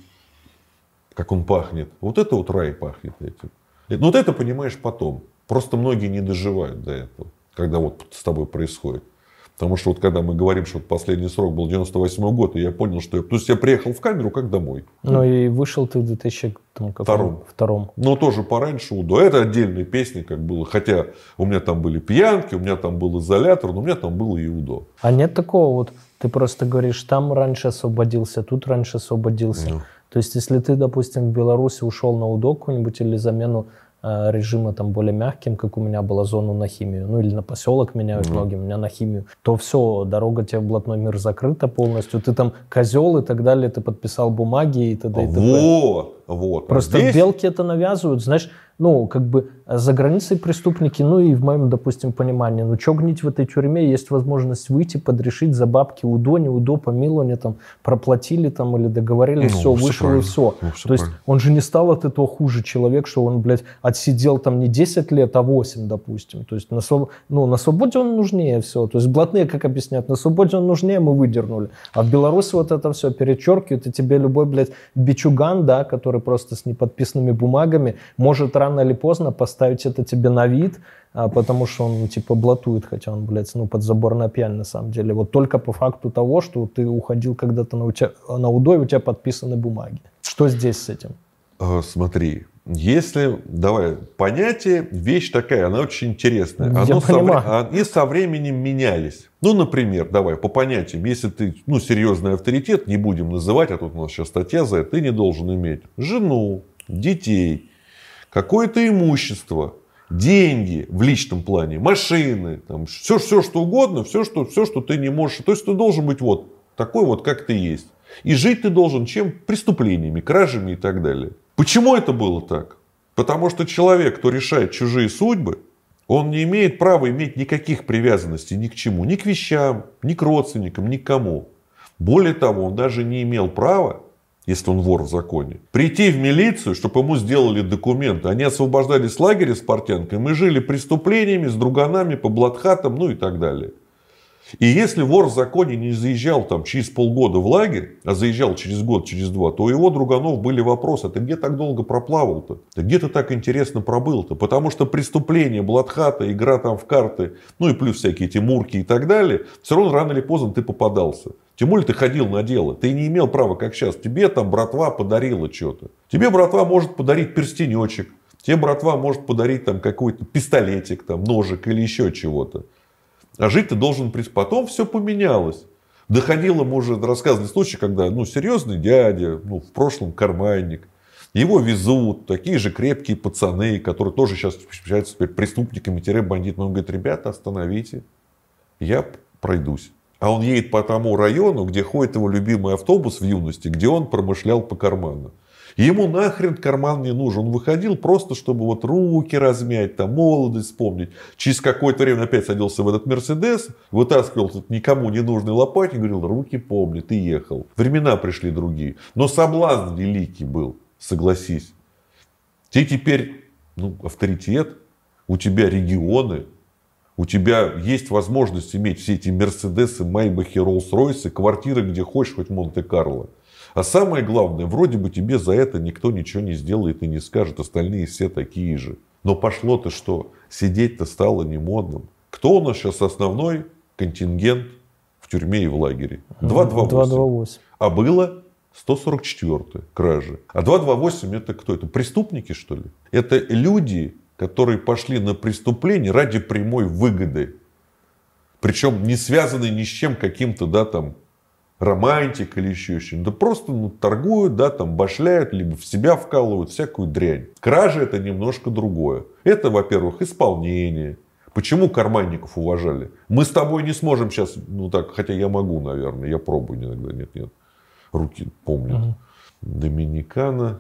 как он пахнет, вот это вот рай пахнет этим. Но вот это понимаешь потом. Просто многие не доживают до этого, когда вот с тобой происходит. Потому что вот когда мы говорим, что последний срок был 98 год, и я понял, что я... То есть я приехал в камеру как домой. Ну и вышел ты в 2002. Втором. Ну тоже пораньше УДО. Это отдельные песни как было. Хотя у меня там были пьянки, у меня там был изолятор, но у меня там было и УДО. А нет такого вот, ты просто говоришь, там раньше освободился, тут раньше освободился. Ну. То есть если ты, допустим, в Беларуси ушел на УДО какую-нибудь или замену режима там более мягким, как у меня была зона на химию, ну или на поселок меняют mm-hmm. многие, у меня на химию, то все, дорога тебе в блатной мир закрыта полностью, ты там козел и так далее, ты подписал бумаги и т.д. и т.п. Вот, вот. Просто здесь... белки это навязывают, знаешь, ну, как бы за границей преступники, ну и в моем, допустим, понимании, ну, что гнить в этой тюрьме, есть возможность выйти, подрешить за бабки УДО, не УДО, помилование, там, проплатили там или договорились, Ну, все, всё вышел и правильно. все. Ну, всё То есть правильно. он же не стал от этого хуже человек, что он, блядь, отсидел там не 10 лет, а 8, допустим. То есть на, своб- ну, на свободе он нужнее все. То есть блатные, как объясняют, на свободе он нужнее, мы выдернули. А в Беларуси вот это все перечеркивают, и тебе любой, блядь, бичуган, да, который просто с неподписанными бумагами, может рано или поздно поставить это тебе на вид, а, потому что он, типа, блатует, хотя он, блядь, ну, подзаборная пьянь на самом деле. Вот только по факту того, что ты уходил когда-то на, у тебя, на УДО, и у тебя подписаны бумаги. Что здесь с этим? А, Смотри, если, давай, понятие, вещь такая, она очень интересная. Я Оно со, понимаю. вре- они со временем менялись. Ну, например, давай, по понятиям, если ты, ну, серьезный авторитет, не будем называть, а тут у нас сейчас статья за это, ты не должен иметь жену, детей, какое-то имущество, деньги в личном плане, машины, там, все, все, что угодно, все что, все, что ты не можешь. То есть ты должен быть вот такой вот, как ты есть. И жить ты должен чем? Преступлениями, кражами и так далее. Почему это было так? Потому что человек, кто решает чужие судьбы, он не имеет права иметь никаких привязанностей ни к чему, ни к вещам, ни к родственникам, ни к кому. Более того, он даже не имел права, если он вор в законе, прийти в милицию, чтобы ему сделали документы. Они освобождались с лагеря с портянкой, мы жили преступлениями, с друганами, по блатхатам, ну и так далее. И если вор в законе не заезжал там через полгода в лагерь, а заезжал через год, через два, то у его друганов были вопросы, а ты где так долго проплавал-то? Ты где ты так интересно пробыл-то? Потому что преступление, блатхата, игра там в карты, ну и плюс всякие тимурки и так далее, все равно рано или поздно ты попадался. Тем более ты ходил на дело. Ты не имел права, как сейчас. Тебе там братва подарила что-то. Тебе братва может подарить перстенечек. Тебе братва может подарить там какой-то пистолетик, там, ножик или еще чего-то. А жить ты должен... при- Потом все поменялось. Доходило, мы уже рассказывали случай, когда ну, серьезный дядя, ну, в прошлом карманник, его везут такие же крепкие пацаны, которые тоже сейчас считаются теперь преступниками-бандитами. Он говорит, ребята, остановите, я пройдусь. А он едет по тому району, где ходит его любимый автобус в юности, где он промышлял по карману. Ему нахрен карман не нужен. Он выходил просто, чтобы вот руки размять, там, молодость вспомнить. Через какое-то время опять садился в этот Мерседес, вытаскивал этот никому не нужный лопатник, говорил, руки помни, ты ехал. Времена пришли другие. Но соблазн великий был, согласись. Ты теперь ну, авторитет, у тебя регионы, у тебя есть возможность иметь все эти Мерседесы, Майбахи, Роллс-Ройсы, квартиры, где хочешь, хоть Монте-Карло. А самое главное, вроде бы тебе за это никто ничего не сделает и не скажет, остальные все такие же. Но пошло-то что? Сидеть-то стало не модным. Кто у нас сейчас основной контингент в тюрьме и в лагере? 228. 228. А было 144 кражи. А 228 это кто? Это преступники, что ли? Это люди, которые пошли на преступление ради прямой выгоды. Причем не связанные ни с чем каким-то, да, там, романтик или еще что-нибудь. Да просто ну, торгуют, да, там, башляют, либо в себя вкалывают всякую дрянь. Кража это немножко другое. Это, во-первых, исполнение. Почему карманников уважали? Мы с тобой не сможем сейчас, ну так, хотя я могу, наверное, я пробую иногда, нет, нет. Руки помнят. Доминикана,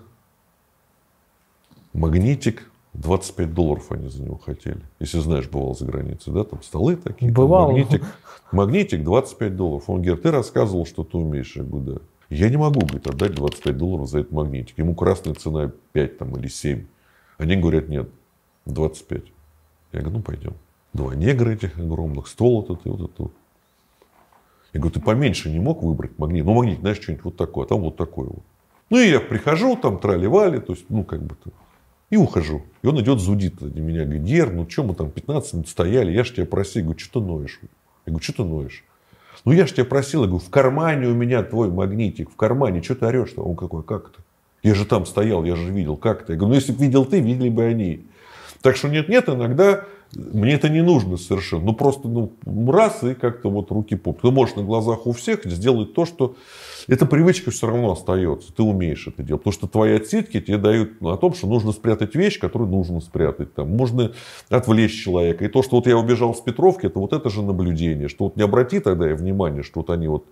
магнитик, 25 долларов они за него хотели. Если знаешь, бывал за границей, да, там столы такие. Бывал. Магнитик, магнитик 25 долларов. Он говорит, ты рассказывал, что ты умеешь. Я говорю, да. Я не могу, говорит, отдать 25 долларов за этот магнитик. Ему красная цена 5 там, или 7. Они говорят, нет, 25. Я говорю, ну пойдем. Два негра этих огромных, стол этот и вот этот. Я говорю, ты поменьше не мог выбрать магнит? Ну, магнит, знаешь, что-нибудь вот такое, а там вот такое вот. Ну, и я прихожу, там трали-вали, то есть, ну, как бы, и ухожу. И он идет, зудит на меня, говорит, Гер, ну, что мы там 15 минут стояли, я ж тебя просил, я говорю, что ты ноешь? Я говорю, что ты ноешь? Ну, я ж тебя просил, я говорю, в кармане у меня твой магнитик, в кармане, что ты орешь-то? Он какой, как это? Я же там стоял, я же видел, как это? Я говорю, ну, если бы видел ты, видели бы они. Так что нет-нет, иногда мне это не нужно совершенно. Ну, просто ну, раз и как-то вот руки поп. Ты можешь на глазах у всех сделать то, что... Эта привычка все равно остается. Ты умеешь это делать. Потому что твои отсидки тебе дают о том, что нужно спрятать вещь, которую нужно спрятать. Там, можно отвлечь человека. И то, что вот я убежал с Петровки, это вот это же наблюдение. Что вот не обрати тогда я внимание, что вот они вот...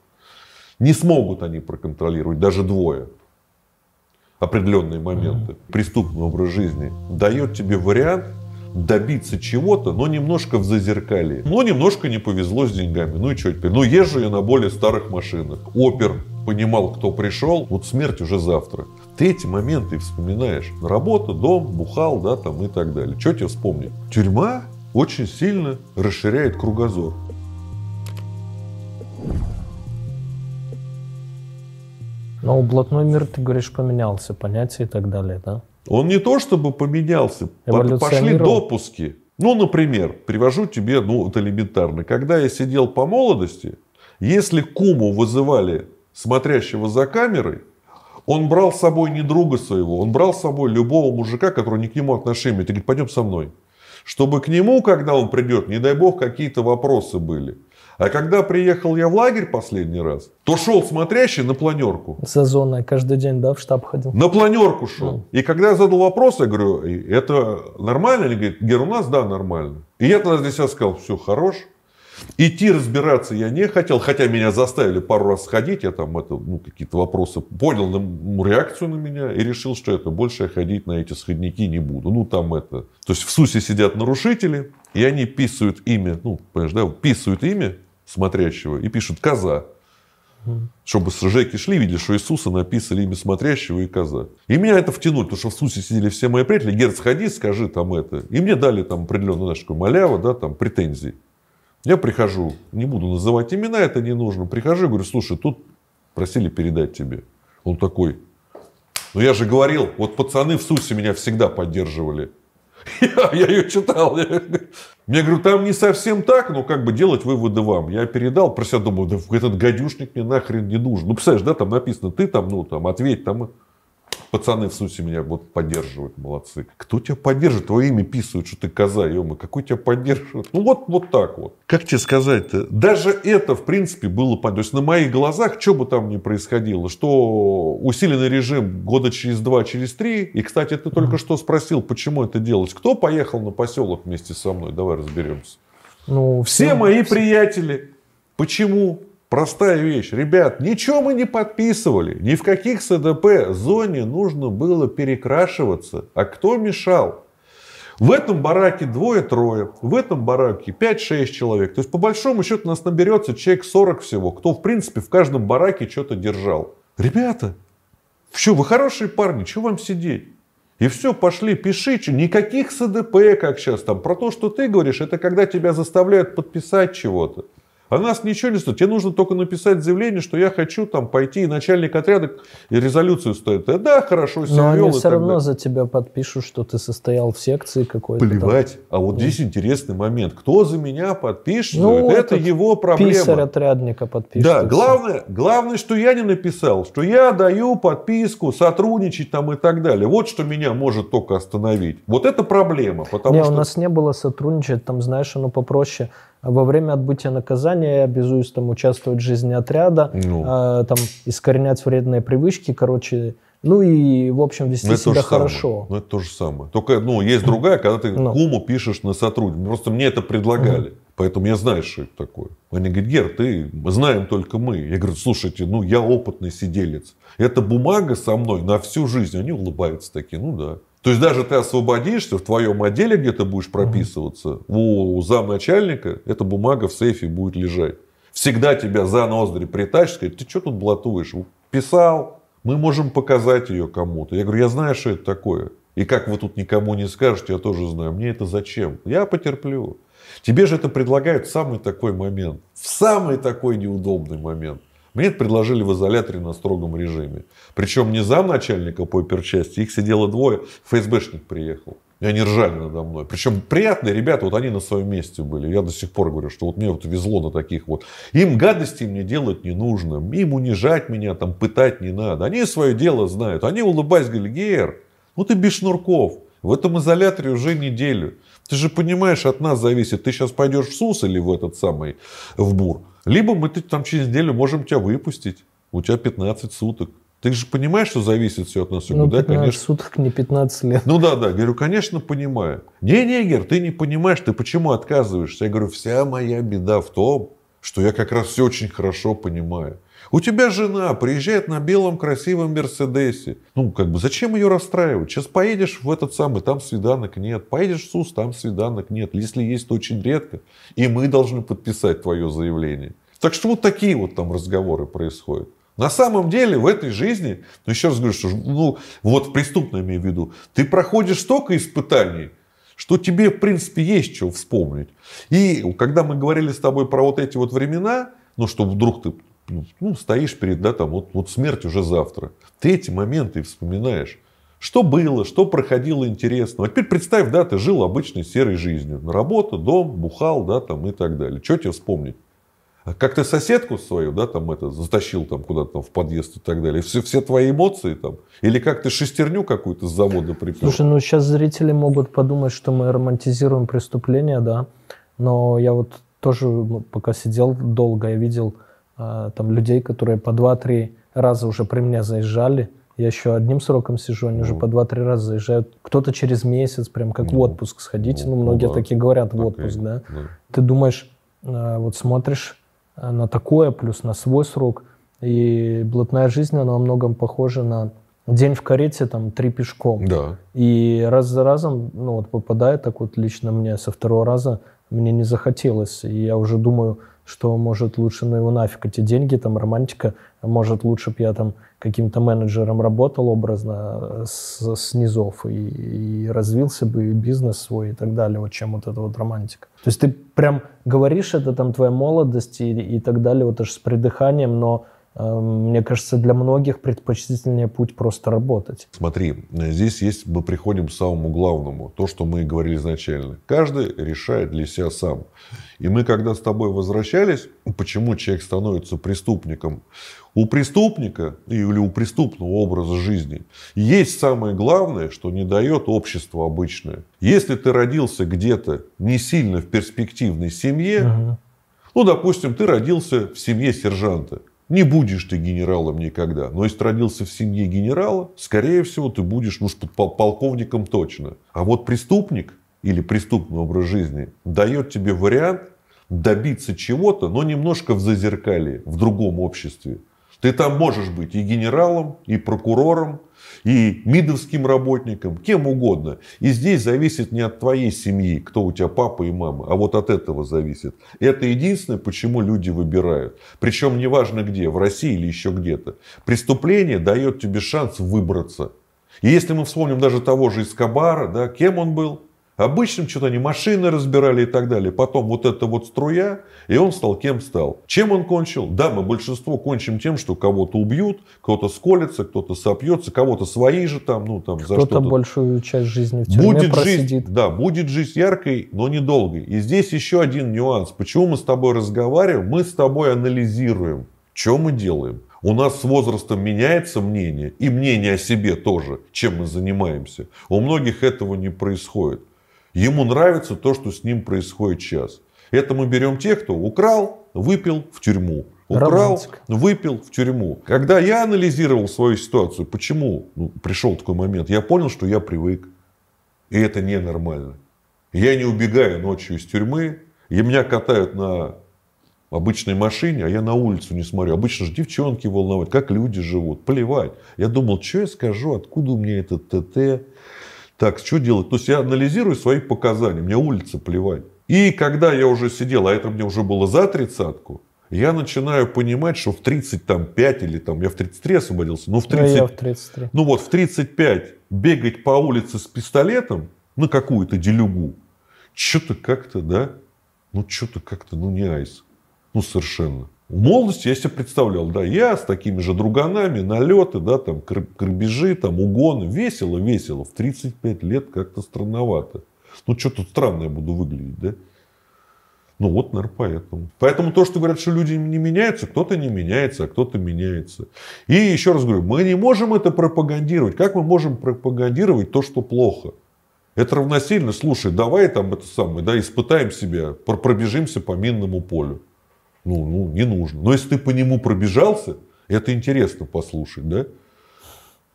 Не смогут они проконтролировать, даже двое. определенные моменты, преступный образ жизни, дает тебе вариант добиться чего-то, но немножко в зазеркалье. Но немножко не повезло с деньгами. Ну и что теперь? Ну езжу я на более старых машинах. Опер понимал, кто пришел, вот смерть уже завтра. Ты эти моменты вспоминаешь. Работа, дом, бухал, да, там и так далее. Что тебе вспомнить? Тюрьма очень сильно расширяет кругозор. Но блатной мир, ты говоришь, поменялся, понятия и так далее, да? Он не то чтобы поменялся, пошли допуски. Ну, например, привожу тебе, ну, вот элементарно. Когда я сидел по молодости, если куму вызывали смотрящего за камерой, он брал с собой не друга своего, он брал с собой любого мужика, который не к нему отношения имеет. И говорит, пойдем со мной. Чтобы к нему, когда он придет, не дай бог, какие-то вопросы были. А когда приехал я в лагерь последний раз, то шел смотрящий на планерку. Зоной каждый день, да, в штаб ходил? На планерку шел. И когда я задал вопрос, я говорю, это нормально? Они говорят, Гер, у нас да, нормально. И я тогда себя сказал, все, хорош. Идти разбираться я не хотел, хотя меня заставили пару раз сходить, я там это, ну, какие-то вопросы понял ну, реакцию на меня и решил, что это больше я ходить на эти сходники не буду. Ну, там это... То есть в СУСе сидят нарушители, и они писают имя, ну, понимаешь, да, писают имя смотрящего и пишут «коза». Чтобы с шли, видели, что Иисуса написали имя смотрящего и коза. И меня это втянули, потому что в Сусе сидели все мои приятели. Герц, сходи, скажи там это. И мне дали там определенную, знаешь, такую малява, да, там претензии. Я прихожу, не буду называть имена, это не нужно. Прихожу и говорю, слушай, тут просили передать тебе. Он такой, ну я же говорил, вот пацаны в СУСе меня всегда поддерживали. Я, я ее читал. Я говорю, там не совсем так, но как бы делать выводы вам. Я передал, про себя думаю, да этот гадюшник мне нахрен не нужен. Ну, представляешь, да, там написано, ты там, ну, там, ответь, там, Пацаны в СУСе меня вот поддерживают, молодцы. Кто тебя поддержит? Твое имя писают, что ты коза, ема. Какой тебя поддерживает? Ну вот, вот так вот. Как тебе сказать-то? Даже это, в принципе, было понятно. То есть на моих глазах, что бы там ни происходило, что усиленный режим года через два, через три. И, кстати, ты только что спросил, почему это делалось. Кто поехал на поселок вместе со мной? Давай разберемся. Ну, Все мои приятели. Почему? Простая вещь. Ребят, ничего мы не подписывали. Ни в каких СДП зоне нужно было перекрашиваться. А кто мешал? В этом бараке двое-трое, в этом бараке 5-6 человек. То есть, по большому счету, нас наберется человек 40 всего, кто, в принципе, в каждом бараке что-то держал. Ребята, что, вы хорошие парни, что вам сидеть? И все, пошли, пиши. что Никаких СДП, как сейчас там. Про то, что ты говоришь, это когда тебя заставляют подписать чего-то. А нас ничего не стоит. Тебе нужно только написать заявление, что я хочу там пойти, и начальник отряда и резолюцию стоит. Э, да, хорошо, все Но они все равно далее. за тебя подпишут, что ты состоял в секции какой-то. там. Плевать. А вот здесь интересный момент. Кто за меня подпишет, Ну, это его проблема. Писарь отрядника подпишет. Да, главное, главное, что я не написал, что я даю подписку, сотрудничать там и так далее. Вот что меня может только остановить. Вот это проблема, потому не, что... у нас не было сотрудничать, там, знаешь, оно попроще. Во время отбытия наказания я обязуюсь там участвовать в жизни отряда, Ну. а, там искоренять вредные привычки, короче, ну и, в общем, вести Ну, это то себя же самое. хорошо. Ну, это то же самое. Только, ну, есть другая, когда ты Ну. куму пишешь на сотрудника. Просто мне это предлагали. Поэтому я знаю, что это такое. Они говорят, Гер, ты, знаем только мы. Я говорю, слушайте, ну, я опытный сиделец. Это бумага со мной на всю жизнь. Они улыбаются такие, ну, да. То есть, даже ты освободишься, в твоем отделе где-то будешь прописываться, у замначальника эта бумага в сейфе будет лежать. Всегда тебя за ноздри притащат, сказать, ты что тут блатуешь? Писал, мы можем показать ее кому-то. Я говорю, я знаю, что это такое. И как вы тут никому не скажете, я тоже знаю. Мне это зачем? Я потерплю. Тебе же это предлагают в самый такой момент. В самый такой неудобный момент. Мне это предложили в изоляторе на строгом режиме. Причем не замначальника по оперчасти, их сидело двое. ФСБшник приехал. И они ржали надо мной. Причем приятные ребята, вот они на своем месте были. Я до сих пор говорю, что вот мне вот везло на таких вот. Им гадости мне делать не нужно. Им унижать меня, там, пытать не надо. Они свое дело знают. Они улыбаясь говорили, Гер, ну ты без шнурков. В этом изоляторе уже неделю. Ты же понимаешь, от нас зависит. Ты сейчас пойдешь в СУС или в этот самый, в БУР. Либо мы там через неделю можем тебя выпустить. У тебя 15 суток. Ты же понимаешь, что зависит все от нас? Ну, говорю, 15 да, конечно. суток, не 15 лет. Ну да, да. Говорю, конечно, понимаю. Не, не, Гер, ты не понимаешь, ты почему отказываешься? Я говорю, вся моя беда в том, что я как раз все очень хорошо понимаю. У тебя жена приезжает на белом красивом Мерседесе. Ну, как бы, зачем ее расстраивать? Сейчас поедешь в этот самый, там свиданок нет. Поедешь в СУС, там свиданок нет. Если есть, то очень редко. И мы должны подписать твое заявление. Так что вот такие вот там разговоры происходят. На самом деле в этой жизни, ну еще раз говорю, что ну, вот в преступном имею в виду, ты проходишь столько испытаний, что тебе, в принципе, есть что вспомнить. И когда мы говорили с тобой про вот эти вот времена, ну, что вдруг ты ну, стоишь перед, да, там, вот, вот смерть уже завтра. Ты эти моменты вспоминаешь. Что было, что проходило интересно. А теперь представь, да, ты жил обычной серой жизнью. Работа, дом, бухал, да, там и так далее. Что тебе вспомнить? А как ты соседку свою, да, там это, затащил там куда-то там в подъезд и так далее. Все, все твои эмоции там. Или как ты шестерню какую-то с завода припер. Слушай, ну сейчас зрители могут подумать, что мы романтизируем преступления, да. Но я вот тоже, ну, пока сидел долго, я видел там людей, которые по 2-3 раза уже при мне заезжали. Я еще одним сроком сижу, они ну. уже по 2-3 раза заезжают. Кто-то через месяц, прям как ну. в отпуск сходите. Ну, ну многие ну, да. такие говорят, в отпуск, и, да? да. Ты думаешь, а, вот смотришь а, на такое, плюс на свой срок, и блатная жизнь, она во многом похожа на день в карете, там, три пешком. Да. И раз за разом, ну, вот попадает так вот лично мне со второго раза, мне не захотелось. И я уже думаю, что, может, лучше на его нафиг эти деньги, там, романтика, может, лучше бы я там каким-то менеджером работал образно с, с низов и, и развился бы и бизнес свой и так далее, вот чем вот эта вот романтика. То есть ты прям говоришь, это там твоя молодость и, и так далее, вот аж с придыханием, но мне кажется, для многих предпочтительнее путь просто работать. Смотри, здесь есть, мы приходим к самому главному, то, что мы говорили изначально. Каждый решает для себя сам. И мы, когда с тобой возвращались, почему человек становится преступником? У преступника или у преступного образа жизни есть самое главное, что не дает общество обычное. Если ты родился где-то не сильно в перспективной семье, угу. ну, допустим, ты родился в семье сержанта, не будешь ты генералом никогда. Но если родился в семье генерала, скорее всего, ты будешь, ну, полковником точно. А вот преступник или преступный образ жизни дает тебе вариант добиться чего-то, но немножко в зазеркалье, в другом обществе. Ты там можешь быть и генералом, и прокурором, и мидовским работником, кем угодно. И здесь зависит не от твоей семьи, кто у тебя папа и мама, а вот от этого зависит. Это единственное, почему люди выбирают. Причем неважно где, в России или еще где-то. Преступление дает тебе шанс выбраться. И если мы вспомним даже того же Искабара, да, кем он был? Обычным что-то они машины разбирали и так далее. Потом вот эта вот струя, и он стал кем стал. Чем он кончил? Да, мы большинство кончим тем, что кого-то убьют, кто-то сколется, кто-то сопьется, кого-то свои же там, ну там за что-то. большую часть жизни в тюрьме будет просидит. Жизнь, да, будет жизнь яркой, но недолгой. И здесь еще один нюанс. Почему мы с тобой разговариваем? Мы с тобой анализируем, что мы делаем. У нас с возрастом меняется мнение, и мнение о себе тоже, чем мы занимаемся. У многих этого не происходит. Ему нравится то, что с ним происходит сейчас. Это мы берем тех, кто украл, выпил в тюрьму. Украл, Романтик. выпил в тюрьму. Когда я анализировал свою ситуацию, почему ну, пришел такой момент, я понял, что я привык. И это ненормально. Я не убегаю ночью из тюрьмы, и меня катают на обычной машине, а я на улицу не смотрю. Обычно же девчонки волновать, как люди живут, плевать. Я думал, что я скажу, откуда у меня этот ТТ, так, что делать? То есть я анализирую свои показания, мне улица плевать. И когда я уже сидел, а это мне уже было за тридцатку, я начинаю понимать, что в 35 или там, я в 33 освободился, но в 30, я в 33. ну вот в 35 бегать по улице с пистолетом на какую-то делюгу, что-то как-то, да, ну что-то как-то, ну не айс, ну совершенно. В молодости я себе представлял, да, я с такими же друганами, налеты, да, там, грабежи, там, угоны. Весело, весело. В 35 лет как-то странновато. Ну, что тут странно я буду выглядеть, да? Ну, вот, наверное, поэтому. Поэтому то, что говорят, что люди не меняются, кто-то не меняется, а кто-то меняется. И еще раз говорю, мы не можем это пропагандировать. Как мы можем пропагандировать то, что плохо? Это равносильно, слушай, давай там это самое, да, испытаем себя, пробежимся по минному полю. Ну, ну, не нужно. Но если ты по нему пробежался, это интересно послушать, да?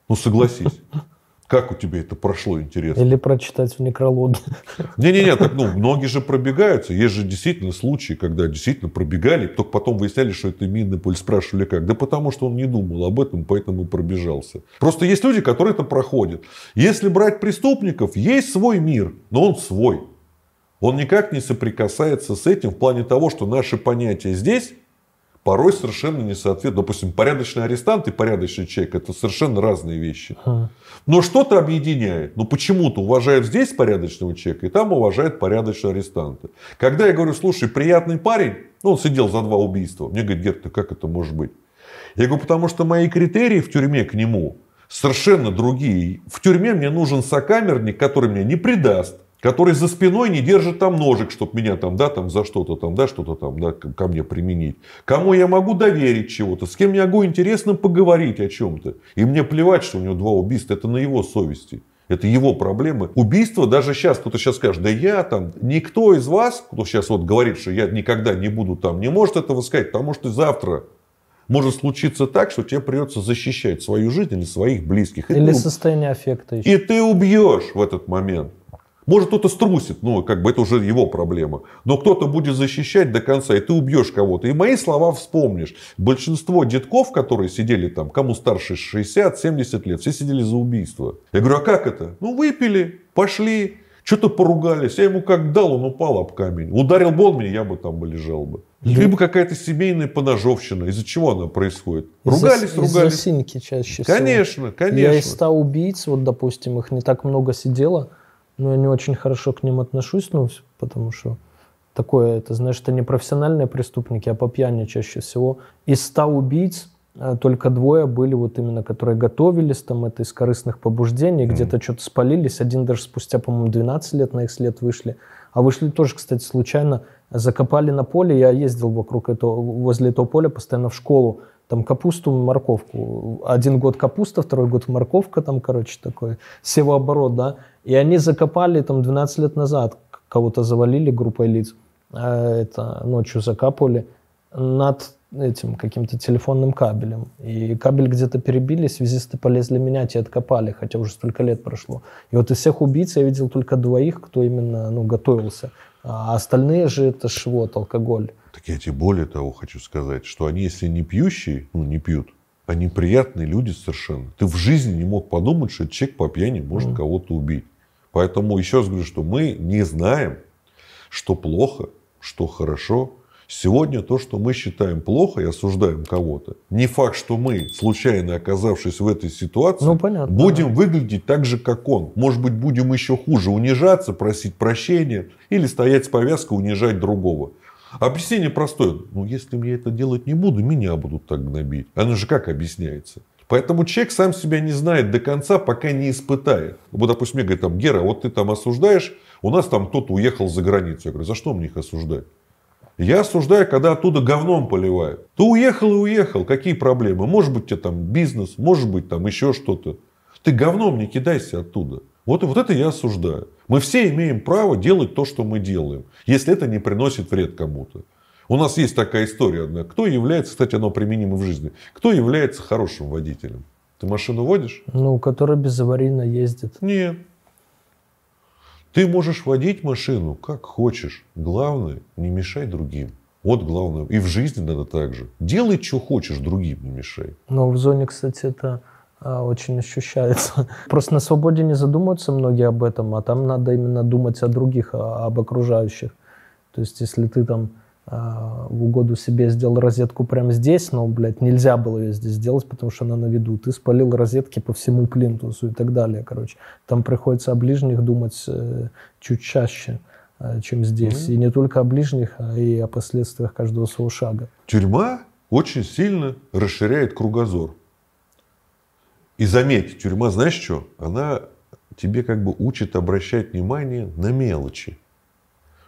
Ну, согласись. Как у тебя это прошло, интересно? Или прочитать в некрологе. Не-не-не, так, ну, многие же пробегаются. Есть же действительно случаи, когда действительно пробегали, только потом выясняли, что это минный пуль. Спрашивали, как? Да потому что он не думал об этом, поэтому пробежался. Просто есть люди, которые это проходят. Если брать преступников, есть свой мир, но он свой. Он никак не соприкасается с этим в плане того, что наши понятия здесь порой совершенно не соответствуют. Допустим, порядочный арестант и порядочный человек – это совершенно разные вещи. Но что-то объединяет. Ну, почему-то уважают здесь порядочного человека, и там уважают порядочного арестанта. Когда я говорю, слушай, приятный парень, ну, он сидел за два убийства. Мне говорит, Герт, как это может быть? Я говорю, потому что мои критерии в тюрьме к нему совершенно другие. В тюрьме мне нужен сокамерник, который меня не предаст, который за спиной не держит там ножик, чтобы меня там, да, там за что-то там, да, что-то там, да, ко мне применить. Кому я могу доверить чего-то, с кем я могу интересно поговорить о чем-то. И мне плевать, что у него два убийства, это на его совести. Это его проблемы. Убийство даже сейчас, кто-то сейчас скажет, да я там, никто из вас, кто сейчас вот говорит, что я никогда не буду там, не может этого сказать, потому что завтра может случиться так, что тебе придется защищать свою жизнь или своих близких. Или состояние аффекта еще. И ты убьешь в этот момент. Может, кто-то струсит, ну, как бы это уже его проблема. Но кто-то будет защищать до конца, и ты убьешь кого-то. И мои слова вспомнишь. Большинство детков, которые сидели там, кому старше 60-70 лет, все сидели за убийство. Я говорю, а как это? Ну, выпили, пошли, что-то поругались. Я ему как дал, он упал об камень. Ударил бы он меня, я бы там бы лежал бы. Либо какая-то семейная поножовщина. Из-за чего она происходит? Ругались, из ругались. Из-за синьки чаще всего. Конечно, конечно. Я из 100 убийц, вот, допустим, их не так много сидело. Но я не очень хорошо к ним отношусь, ну, потому что такое, это, знаешь, это не профессиональные преступники, а по пьяни чаще всего. Из ста убийц э, только двое были вот именно, которые готовились, там, это из корыстных побуждений, mm где-то что-то спалились. Один даже спустя, по-моему, 12 лет на их след вышли. А вышли тоже, кстати, случайно. Закопали на поле. Я ездил вокруг этого, возле этого поля постоянно в школу там капусту, морковку. Один год капуста, второй год морковка, там, короче, такой севооборот, да. И они закопали там 12 лет назад, кого-то завалили группой лиц, а это ночью закапывали над этим каким-то телефонным кабелем. И кабель где-то перебили, связисты полезли менять и откопали, хотя уже столько лет прошло. И вот из всех убийц я видел только двоих, кто именно ну, готовился. А остальные же это ж вот алкоголь. Так я тебе более того хочу сказать, что они, если не пьющие, ну не пьют, они приятные люди совершенно. Ты в жизни не мог подумать, что человек по пьяни может mm. кого-то убить. Поэтому еще раз говорю, что мы не знаем, что плохо, что хорошо. Сегодня то, что мы считаем плохо и осуждаем кого-то, не факт, что мы, случайно оказавшись в этой ситуации, ну, понятно, будем да. выглядеть так же, как он. Может быть, будем еще хуже унижаться, просить прощения или стоять с повязкой, унижать другого. Объяснение простое. Ну, если я это делать не буду, меня будут так гнобить. Оно же как объясняется? Поэтому человек сам себя не знает до конца, пока не испытает. Вот, допустим, мне говорят, там, Гера, вот ты там осуждаешь, у нас там кто-то уехал за границу. Я говорю, за что мне их осуждать? Я осуждаю, когда оттуда говном поливают. Ты уехал и уехал, какие проблемы? Может быть, у тебя там бизнес, может быть, там еще что-то. Ты говном не кидайся оттуда. Вот, вот это я осуждаю. Мы все имеем право делать то, что мы делаем, если это не приносит вред кому-то. У нас есть такая история одна. Кто является, кстати, оно применимо в жизни, кто является хорошим водителем? Ты машину водишь? Ну, который безаварийно ездит. Нет. Ты можешь водить машину как хочешь. Главное, не мешай другим. Вот главное. И в жизни надо так же. Делай, что хочешь, другим не мешай. Но в зоне, кстати, это а, очень ощущается. Просто на свободе не задумываются многие об этом, а там надо именно думать о других, об окружающих. То есть, если ты там а, в угоду себе сделал розетку прямо здесь, но, блядь, нельзя было ее здесь сделать, потому что она на виду. Ты спалил розетки по всему плинтусу и так далее, короче. Там приходится о ближних думать э, чуть чаще, э, чем здесь. Mm-hmm. И не только о ближних, а и о последствиях каждого своего шага. Тюрьма очень сильно расширяет кругозор. И заметь, тюрьма, знаешь что? Она тебе как бы учит обращать внимание на мелочи.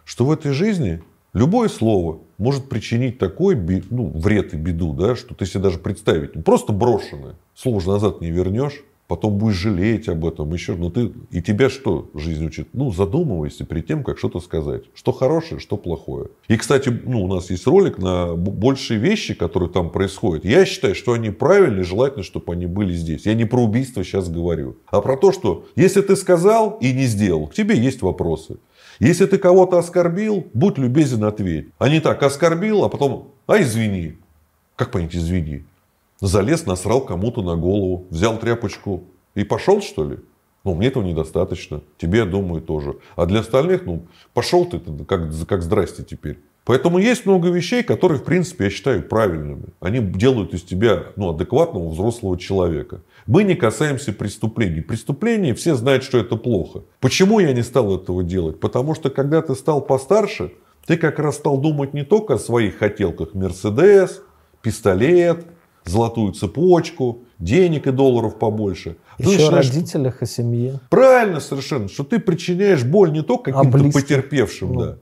Что в этой жизни любое слово может причинить такой ну, вред и беду, да, что ты себе даже представить. Просто брошенное. Слово же назад не вернешь. потом будешь жалеть об этом, еще, ну ты, и тебя что жизнь учит? Ну, задумывайся перед тем, как что-то сказать. Что хорошее, что плохое. И, кстати, ну, у нас есть ролик на большие вещи, которые там происходят. Я считаю, что они правильные, желательно, чтобы они были здесь. Я не про убийство сейчас говорю, а про то, что если ты сказал и не сделал, к тебе есть вопросы. Если ты кого-то оскорбил, будь любезен, ответь. А не так, оскорбил, а потом, а извини. Как понять, извини? Залез, насрал кому-то на голову, взял тряпочку и пошел, что ли? Ну, мне этого недостаточно. Тебе, я думаю, тоже. А для остальных, ну, пошел ты, как, как здрасте теперь. Поэтому есть много вещей, которые, в принципе, я считаю правильными. Они делают из тебя ну, адекватного взрослого человека. Мы не касаемся преступлений. Преступления все знают, что это плохо. Почему я не стал этого делать? Потому что, когда ты стал постарше, ты как раз стал думать не только о своих хотелках. Мерседес, пистолет, золотую цепочку, денег и долларов побольше. Еще начинаешь... о родителях, о семье. Правильно совершенно, что ты причиняешь боль не только каким-то а потерпевшим, ну. да,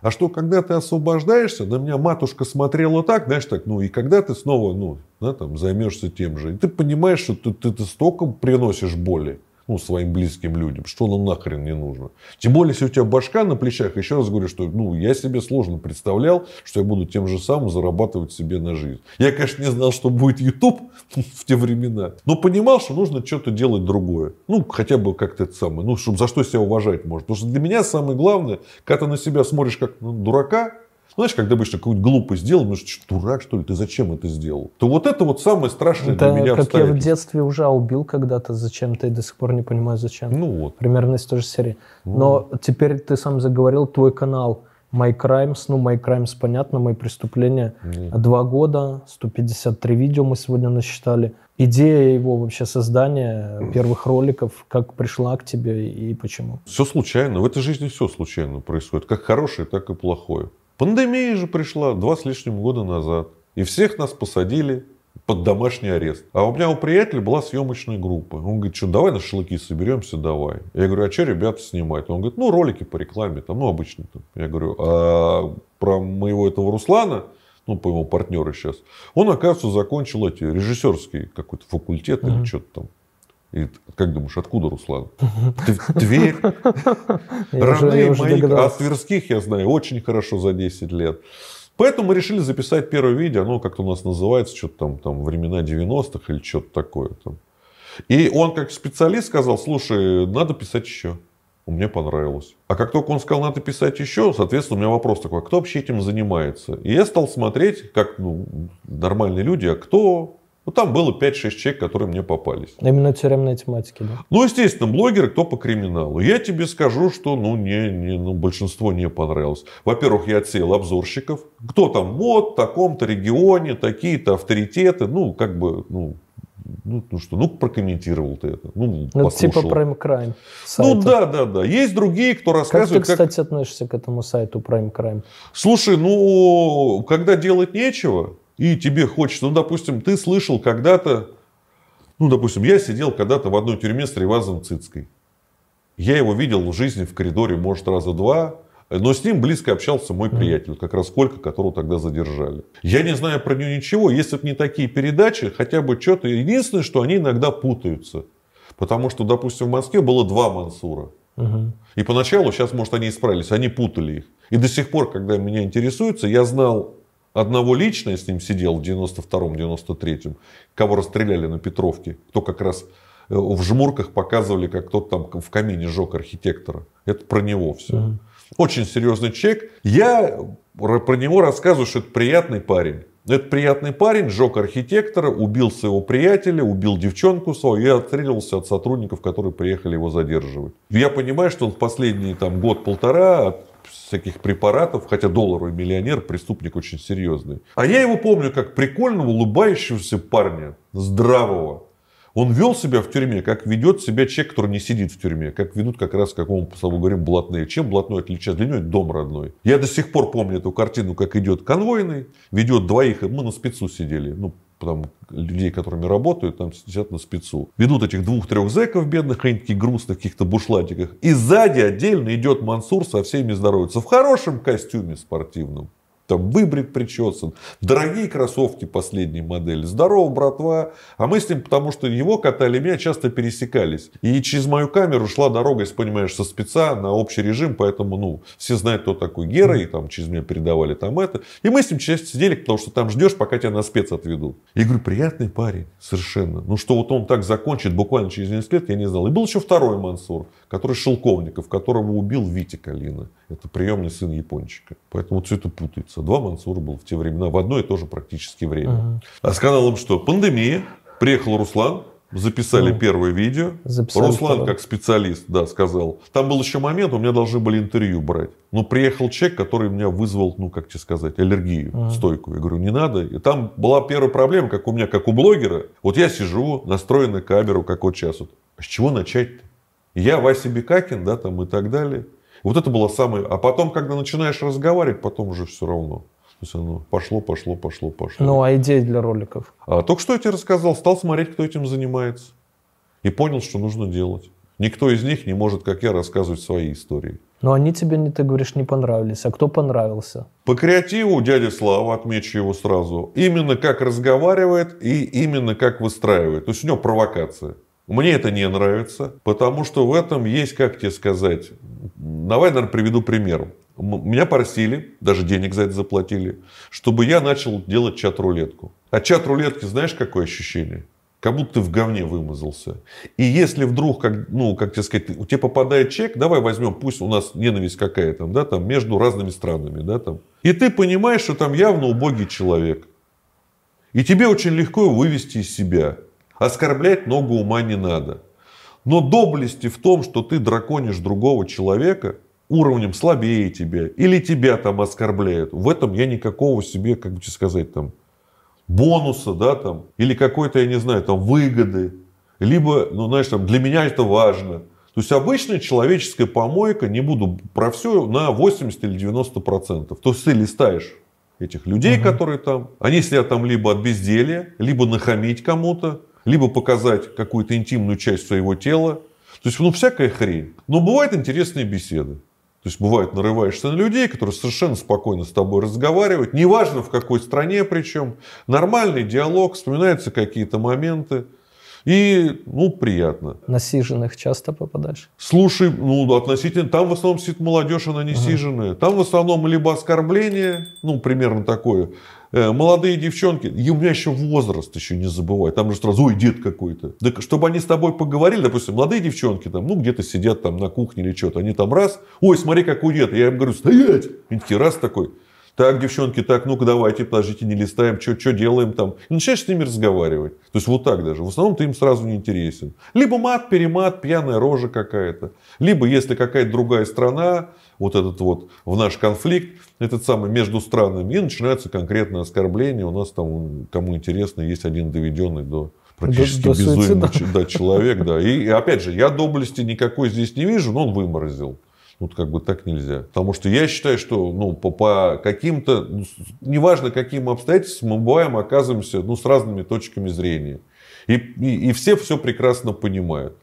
а что, когда ты освобождаешься, на меня матушка смотрела так, знаешь, так, ну, и когда ты снова, ну, да, там, займешься тем же, и ты понимаешь, что ты, ты, ты столько приносишь боли, ну, своим близким людям, что нам нахрен не нужно. Тем более, если у тебя башка на плечах, еще раз говорю, что ну, я себе сложно представлял, что я буду тем же самым зарабатывать себе на жизнь. Я, конечно, не знал, что будет YouTube в те времена, но понимал, что нужно что-то делать другое. Ну, хотя бы как-то это самое, ну, чтобы за что себя уважать может. Потому что для меня самое главное, когда ты на себя смотришь как на дурака, знаешь, когда обычно какую-то глупость сделал, ну что, дурак, что ли, ты зачем это сделал? То вот это вот самое страшное это для меня как я в детстве уже убил когда-то зачем-то и до сих пор не понимаю зачем. Ну вот. Примерно из той же серии. Ну. Но теперь ты сам заговорил, твой канал My Crimes, ну, My Crimes, понятно, мои преступления. Mm. Два года, 153 видео мы сегодня насчитали. Идея его вообще создания первых роликов, как пришла к тебе и почему? Все случайно. В этой жизни все случайно происходит. Как хорошее, так и плохое. Пандемия же пришла два с лишним года назад. И всех нас посадили под домашний арест. А у меня у приятеля была съемочная группа. Он говорит, что давай на шашлыки соберемся, давай. Я говорю, а что ребята снимать? Он говорит, ну ролики по рекламе, там, ну обычно. Там. Я говорю, а про моего этого Руслана, ну, по его партнеру сейчас, он, оказывается, закончил эти режиссерский какой-то факультет mm-hmm. или что-то там. И как думаешь, откуда Руслан? Тверь. Родные мои, а Тверских я знаю очень хорошо за 10 лет. Поэтому мы решили записать первое видео, оно как-то у нас называется, что-то там, там времена 90-х или что-то такое. Там. И он как специалист сказал, слушай, надо писать еще. Мне понравилось. А как только он сказал, надо писать еще, соответственно, у меня вопрос такой, а кто вообще этим занимается? И я стал смотреть, как ну, нормальные люди, а кто ну, там было 5-6 человек, которые мне попались. Именно тюремной тематики, да? Ну, естественно, блогеры, кто по криминалу. Я тебе скажу, что ну, не, не, ну, большинство не понравилось. Во-первых, я отсеял обзорщиков. Кто там, вот, в таком-то регионе, такие-то авторитеты. Ну, как бы, ну, ну, ну что, ну прокомментировал ты это. Ну, ну типа Prime Crime. Сайта. Ну да, да, да. Есть другие, кто рассказывает. Как ты, кстати, как... относишься к этому сайту Prime Crime? Слушай, ну, когда делать нечего, и тебе хочется, ну, допустим, ты слышал когда-то, ну, допустим, я сидел когда-то в одной тюрьме с Ревазом Цицкой. Я его видел в жизни в коридоре, может, раза два, но с ним близко общался мой приятель, как раз Колька, которого тогда задержали. Я не знаю про нее ничего, если бы не такие передачи, хотя бы что-то. Единственное, что они иногда путаются. Потому что, допустим, в Москве было два Мансура. Угу. И поначалу, сейчас, может, они исправились, они путали их. И до сих пор, когда меня интересуется, я знал Одного лично я с ним сидел в 92-м, 93-м, кого расстреляли на Петровке, кто как раз э, в жмурках показывали, как тот там в камине жег архитектора. Это про него все. Mm-hmm. Очень серьезный человек. Я про него рассказываю, что это приятный парень. Это приятный парень, сжег архитектора, убил своего приятеля, убил девчонку свою и отстреливался от сотрудников, которые приехали его задерживать. Я понимаю, что он в последний там, год-полтора всяких препаратов, хотя долларовый миллионер, преступник очень серьезный. А я его помню как прикольного, улыбающегося парня, здравого. Он вел себя в тюрьме, как ведет себя человек, который не сидит в тюрьме, как ведут как раз, как мы с тобой говорим, блатные. Чем блатной отличается? Для него это дом родной. Я до сих пор помню эту картину, как идет конвойный, ведет двоих, мы на спецу сидели, ну, там, людей, которыми работают, там сидят на спецу. Ведут этих двух-трех зэков бедных, они такие грустных, каких-то бушлатиках. И сзади отдельно идет Мансур со всеми здоровается. В хорошем костюме спортивном. Там выбрит, причесан. Дорогие кроссовки последней модели. Здорово, братва. А мы с ним, потому что его катали, меня часто пересекались. И через мою камеру шла дорога, если понимаешь, со спеца на общий режим. Поэтому, ну, все знают, кто такой Гера. И там через меня передавали там это. И мы с ним часто сидели, потому что там ждешь, пока тебя на спец отведут. И говорю, приятный парень, совершенно. Ну, что вот он так закончит буквально через несколько лет, я не знал. И был еще второй Мансур, который Шелковников, которого убил Витя Калина. Это приемный сын Япончика. Поэтому все это путается. Два Мансура было в те времена, в одно и то же практически время. Ага. А сказал им, что пандемия, приехал Руслан, Записали ну, первое видео. Записали Руслан, второе. как специалист, да, сказал. Там был еще момент, у меня должны были интервью брать. Но приехал человек, который меня вызвал, ну, как тебе сказать, аллергию ага. стойкую. Я говорю, не надо. И там была первая проблема, как у меня, как у блогера. Вот я сижу, настроен на камеру, как вот сейчас. Вот. А с чего начать-то? Я Вася Бекакин, да, там и так далее. Вот это было самое... А потом, когда начинаешь разговаривать, потом уже все равно. То есть оно пошло, пошло, пошло, пошло. Ну, а идеи для роликов? А, только что я тебе рассказал. Стал смотреть, кто этим занимается. И понял, что нужно делать. Никто из них не может, как я, рассказывать свои истории. Но они тебе, не ты говоришь, не понравились. А кто понравился? По креативу дядя Слава, отмечу его сразу. Именно как разговаривает и именно как выстраивает. То есть у него провокация. Мне это не нравится, потому что в этом есть, как тебе сказать, давай, наверное, приведу пример. Меня просили, даже денег за это заплатили, чтобы я начал делать чат-рулетку. А чат-рулетки, знаешь, какое ощущение? Как будто ты в говне вымазался. И если вдруг, как, ну, как тебе сказать, у тебя попадает чек, давай возьмем, пусть у нас ненависть какая-то, да, там, между разными странами, да, там. И ты понимаешь, что там явно убогий человек. И тебе очень легко вывести из себя. Оскорблять много ума не надо. Но доблести в том, что ты драконишь другого человека уровнем слабее тебя, или тебя там оскорбляют, в этом я никакого себе, как бы сказать, там, бонуса, да, там, или какой-то, я не знаю, там, выгоды, либо, ну, знаешь, там, для меня это важно. То есть обычная человеческая помойка, не буду про все, на 80 или 90 процентов. То есть ты листаешь этих людей, угу. которые там, они сидят там либо от безделья, либо нахамить кому-то, либо показать какую-то интимную часть своего тела. То есть, ну, всякая хрень. Но бывают интересные беседы. То есть, бывает, нарываешься на людей, которые совершенно спокойно с тобой разговаривают. Неважно, в какой стране причем. Нормальный диалог, вспоминаются какие-то моменты. И, ну, приятно. Насиженных часто попадаешь? Слушай, ну, относительно, там в основном сидит молодежь, она не ага. сиженная. Там в основном либо оскорбление, ну, примерно такое, молодые девчонки, и у меня еще возраст еще не забывай, там же сразу, ой, дед какой-то. Так, чтобы они с тобой поговорили, допустим, молодые девчонки там, ну, где-то сидят там на кухне или что-то, они там раз, ой, смотри, какой дед, я им говорю, стоять, они такие, раз такой, так, девчонки, так, ну-ка давайте, подождите, не листаем, что делаем там. И начинаешь с ними разговаривать. То есть вот так даже. В основном ты им сразу не интересен. Либо мат, перемат, пьяная рожа какая-то. Либо если какая-то другая страна, вот этот вот в наш конфликт, этот самый между странами, и начинается конкретное оскорбление. У нас там, кому интересно, есть один доведенный до практически до, до безумный да, человек. Да. И, и опять же, я доблести никакой здесь не вижу, но он выморозил. Вот как бы так нельзя. Потому что я считаю, что ну, по, по каким-то, ну, неважно каким обстоятельствам, мы бываем, оказываемся ну, с разными точками зрения. И, и, и все все прекрасно понимают.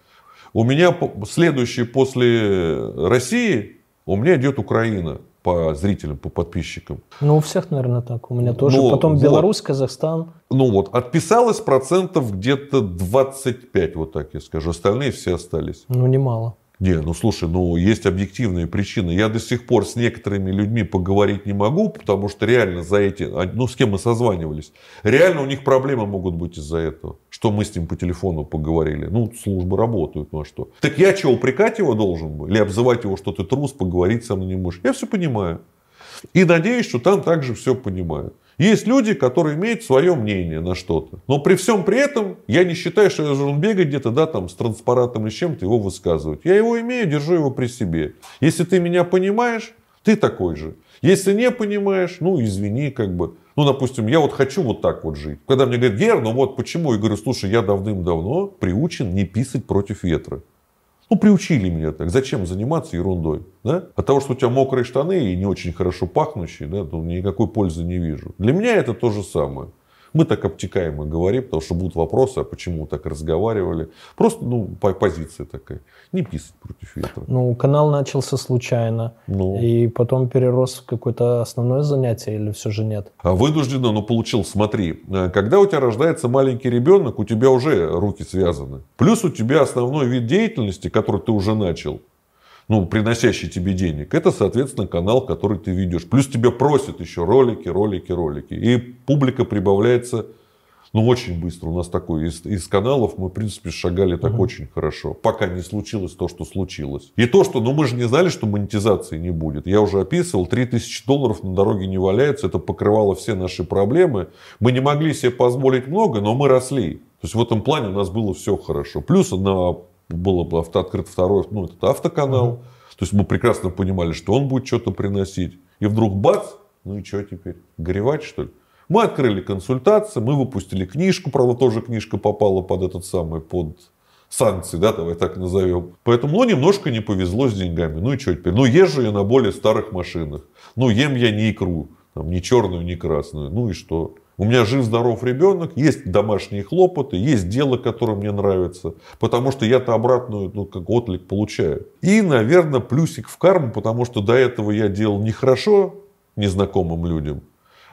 У меня следующий после России, у меня идет Украина по зрителям, по подписчикам. Ну, у всех, наверное, так. У меня тоже. Но, Потом вот, Беларусь, Казахстан. Ну вот, отписалось процентов где-то 25, вот так я скажу. Остальные все остались. Ну, немало. Не, ну слушай, ну есть объективные причины. Я до сих пор с некоторыми людьми поговорить не могу, потому что реально за эти, а, ну с кем мы созванивались, реально у них проблемы могут быть из-за этого, что мы с ним по телефону поговорили. Ну, службы работают, ну а что. Так я что, упрекать его должен? Или обзывать его, что ты трус, поговорить со мной не можешь? Я все понимаю. И надеюсь, что там также все понимают. Есть люди, которые имеют свое мнение на что-то. Но при всем при этом я не считаю, что я должен бегать где-то да, там, с транспарантом или с чем-то его высказывать. Я его имею, держу его при себе. Если ты меня понимаешь, ты такой же. Если не понимаешь, ну извини, как бы. Ну, допустим, я вот хочу вот так вот жить. Когда мне говорят, Гер, ну вот почему? Я говорю, слушай, я давным-давно приучен не писать против ветра. Ну, приучили меня так. Зачем заниматься ерундой? Да? От того, что у тебя мокрые штаны и не очень хорошо пахнущие, да, то никакой пользы не вижу. Для меня это то же самое. Мы так обтекаемо говорим, потому что будут вопросы, а почему так разговаривали. Просто, ну, позиция такая. Не писать против ветра. Ну, канал начался случайно. Ну. И потом перерос в какое-то основное занятие или все же нет? А вынужденно, но получил, смотри. Э, когда у тебя рождается маленький ребенок, у тебя уже руки связаны. Плюс у тебя основной вид деятельности, который ты уже начал, ну, приносящий тебе денег, это, соответственно, канал, который ты ведешь. Плюс тебя просят еще ролики, ролики, ролики. И публика прибавляется, ну, очень быстро. У нас такой, из, из каналов мы, в принципе, шагали так угу. очень хорошо. Пока не случилось то, что случилось. И то, что, ну, мы же не знали, что монетизации не будет. Я уже описывал, 3000 долларов на дороге не валяется. Это покрывало все наши проблемы. Мы не могли себе позволить много, но мы росли. То есть в этом плане у нас было все хорошо. Плюс на было бы авто, открыт второй, ну, этот автоканал. Mm-hmm. То есть мы прекрасно понимали, что он будет что-то приносить. И вдруг бац, ну и что теперь? Горевать, что ли? Мы открыли консультации, мы выпустили книжку, правда, тоже книжка попала под этот самый, под санкции, да, давай так назовем. Поэтому, ну, немножко не повезло с деньгами. Ну и что теперь? Ну, езжу я на более старых машинах. Ну, ем я не икру, там, ни черную, ни красную. Ну и что? У меня жив-здоров ребенок, есть домашние хлопоты, есть дело, которое мне нравится. Потому что я-то обратную, ну, как отклик получаю. И, наверное, плюсик в карму, потому что до этого я делал нехорошо незнакомым людям.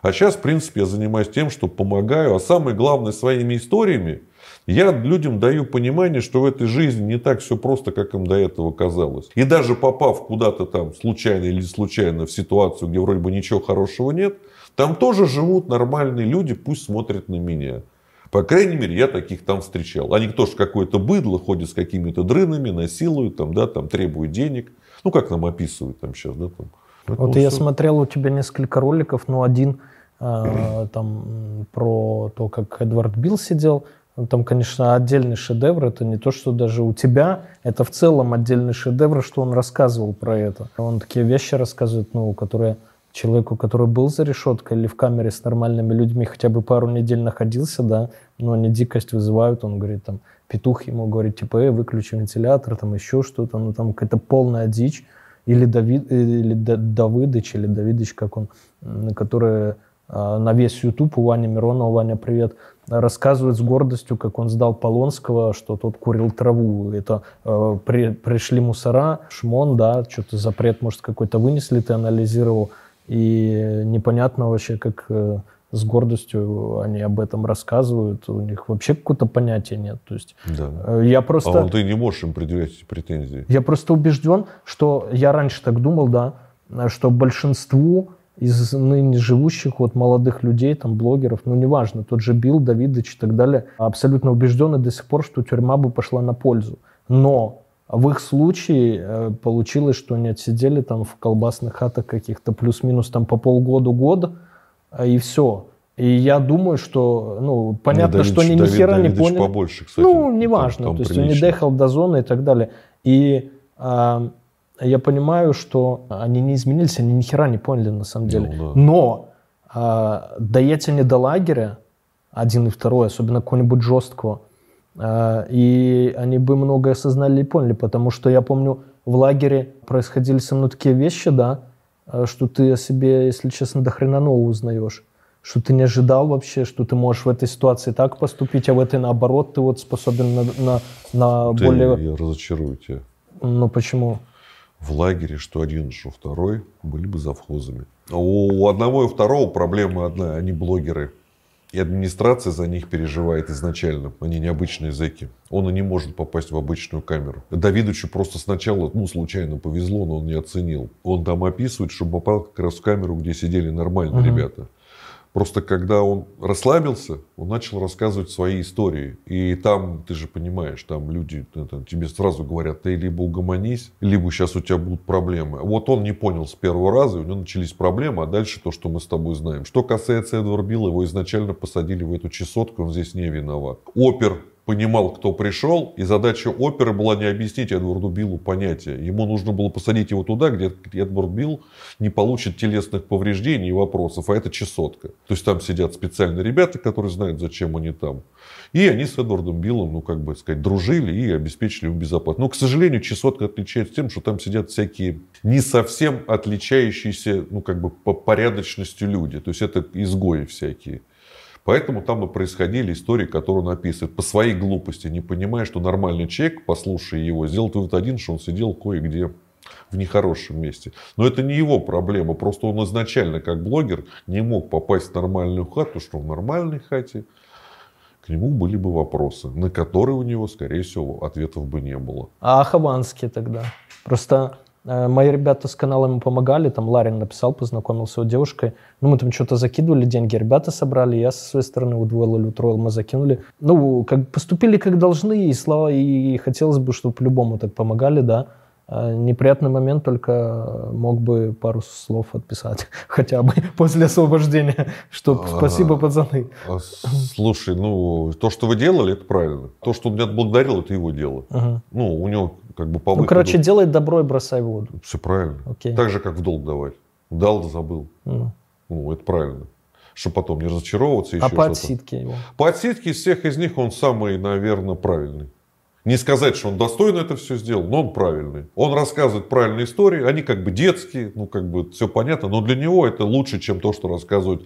А сейчас, в принципе, я занимаюсь тем, что помогаю. А самое главное, своими историями я людям даю понимание, что в этой жизни не так все просто, как им до этого казалось. И даже попав куда-то там случайно или случайно в ситуацию, где вроде бы ничего хорошего нет – там тоже живут нормальные люди, пусть смотрят на меня. По крайней мере, я таких там встречал. Они тоже какое-то быдло, ходят с какими-то дрынами, насилуют, там, да, там, требуют денег. Ну, как нам описывают там сейчас, да, там. Вот я смотрел у тебя несколько роликов, но один э, там про то, как Эдвард Билл сидел. Там, конечно, отдельный шедевр. Это не то, что даже у тебя. Это в целом отдельный шедевр, что он рассказывал про это. Он такие вещи рассказывает, ну, которые человеку, который был за решеткой или в камере с нормальными людьми, хотя бы пару недель находился, да, но они дикость вызывают, он говорит, там, петух ему говорит, типа, э, выключи вентилятор, там, еще что-то, ну, там, какая-то полная дичь, или Давид, или Давидыч, или Давидыч, как он, который а, на весь YouTube у Вани Миронова, Ваня, привет, рассказывает с гордостью, как он сдал Полонского, что тот курил траву. Это э, при, пришли мусора, шмон, да, что-то запрет, может, какой-то вынесли, ты анализировал. И непонятно вообще, как э, с гордостью они об этом рассказывают. У них вообще какого-то понятия нет. То есть да. Э, я просто... А он, ты не можешь им предъявлять эти претензии. Я просто убежден, что я раньше так думал, да, что большинству из ныне живущих вот молодых людей, там, блогеров, ну, неважно, тот же Билл, Давидович и так далее, абсолютно убеждены до сих пор, что тюрьма бы пошла на пользу. Но в их случае э, получилось, что они отсидели там в колбасных хатах каких-то плюс-минус там по полгода-год, а, и все. И я думаю, что, ну, понятно, Давидович, что они ни хера не поняли. побольше, кстати. Ну, неважно, там, там то есть он не доехал до зоны и так далее. И а, я понимаю, что они не изменились, они ни хера не поняли на самом деле. Ну, да. Но а, доедь они до лагеря, один и второй, особенно какого-нибудь жесткого, и они бы многое осознали и поняли, потому что я помню, в лагере происходили со мной такие вещи, да, а, что ты о себе, если честно, до хрена нового узнаешь. Что ты не ожидал вообще, что ты можешь в этой ситуации так поступить, а в этой наоборот ты вот способен на, на, на ты, более... Я разочарую тебя. Ну почему? В лагере, что один, что второй, были бы завхозами. У одного и второго проблема одна, они блогеры. И администрация за них переживает изначально. Они необычные зэки. Он и не может попасть в обычную камеру. Давидовичу просто сначала, ну, случайно повезло, но он не оценил. Он там описывает, что попал как раз в камеру, где сидели нормальные угу. ребята. Просто когда он расслабился, он начал рассказывать свои истории. И там, ты же понимаешь, там люди это, тебе сразу говорят, ты либо угомонись, либо сейчас у тебя будут проблемы. Вот он не понял с первого раза, у него начались проблемы, а дальше то, что мы с тобой знаем. Что касается Эдварда Билла, его изначально посадили в эту чесотку, он здесь не виноват. Опер понимал, кто пришел, и задача оперы была не объяснить Эдварду Биллу понятие. Ему нужно было посадить его туда, где Эдвард Билл не получит телесных повреждений и вопросов, а это чесотка. То есть там сидят специальные ребята, которые знают, зачем они там. И они с Эдвардом Биллом, ну, как бы сказать, дружили и обеспечили ему безопасность. Но, к сожалению, чесотка отличается тем, что там сидят всякие не совсем отличающиеся, ну, как бы по порядочности люди. То есть это изгои всякие. Поэтому там и происходили истории, которые он описывает. По своей глупости, не понимая, что нормальный человек, послушая его, сделал вывод один, что он сидел кое-где в нехорошем месте. Но это не его проблема. Просто он изначально, как блогер, не мог попасть в нормальную хату, что в нормальной хате к нему были бы вопросы, на которые у него, скорее всего, ответов бы не было. А Хованский тогда? Просто мои ребята с канала ему помогали, там Ларин написал, познакомился с девушкой. Ну, мы там что-то закидывали, деньги ребята собрали, я со своей стороны удвоил или утроил, мы закинули. Ну, как поступили как должны, и слава, и хотелось бы, чтобы по-любому так помогали, да. А неприятный момент только мог бы пару слов отписать, хотя бы после освобождения, что спасибо, пацаны. А, слушай, ну, то, что вы делали, это правильно. То, что он меня отблагодарил, это его дело. Ага. Ну, у него как бы по Ну, короче, делай добро и бросай воду. Все правильно. Окей. Так же, как в долг давать. Дал, забыл. Ну. Ну, это правильно. Чтобы потом не разочаровываться. Еще А по отсидке его? По отсидке из всех из них он самый, наверное, правильный. Не сказать, что он достойно это все сделал, но он правильный. Он рассказывает правильные истории, они как бы детские, ну как бы все понятно, но для него это лучше, чем то, что рассказывают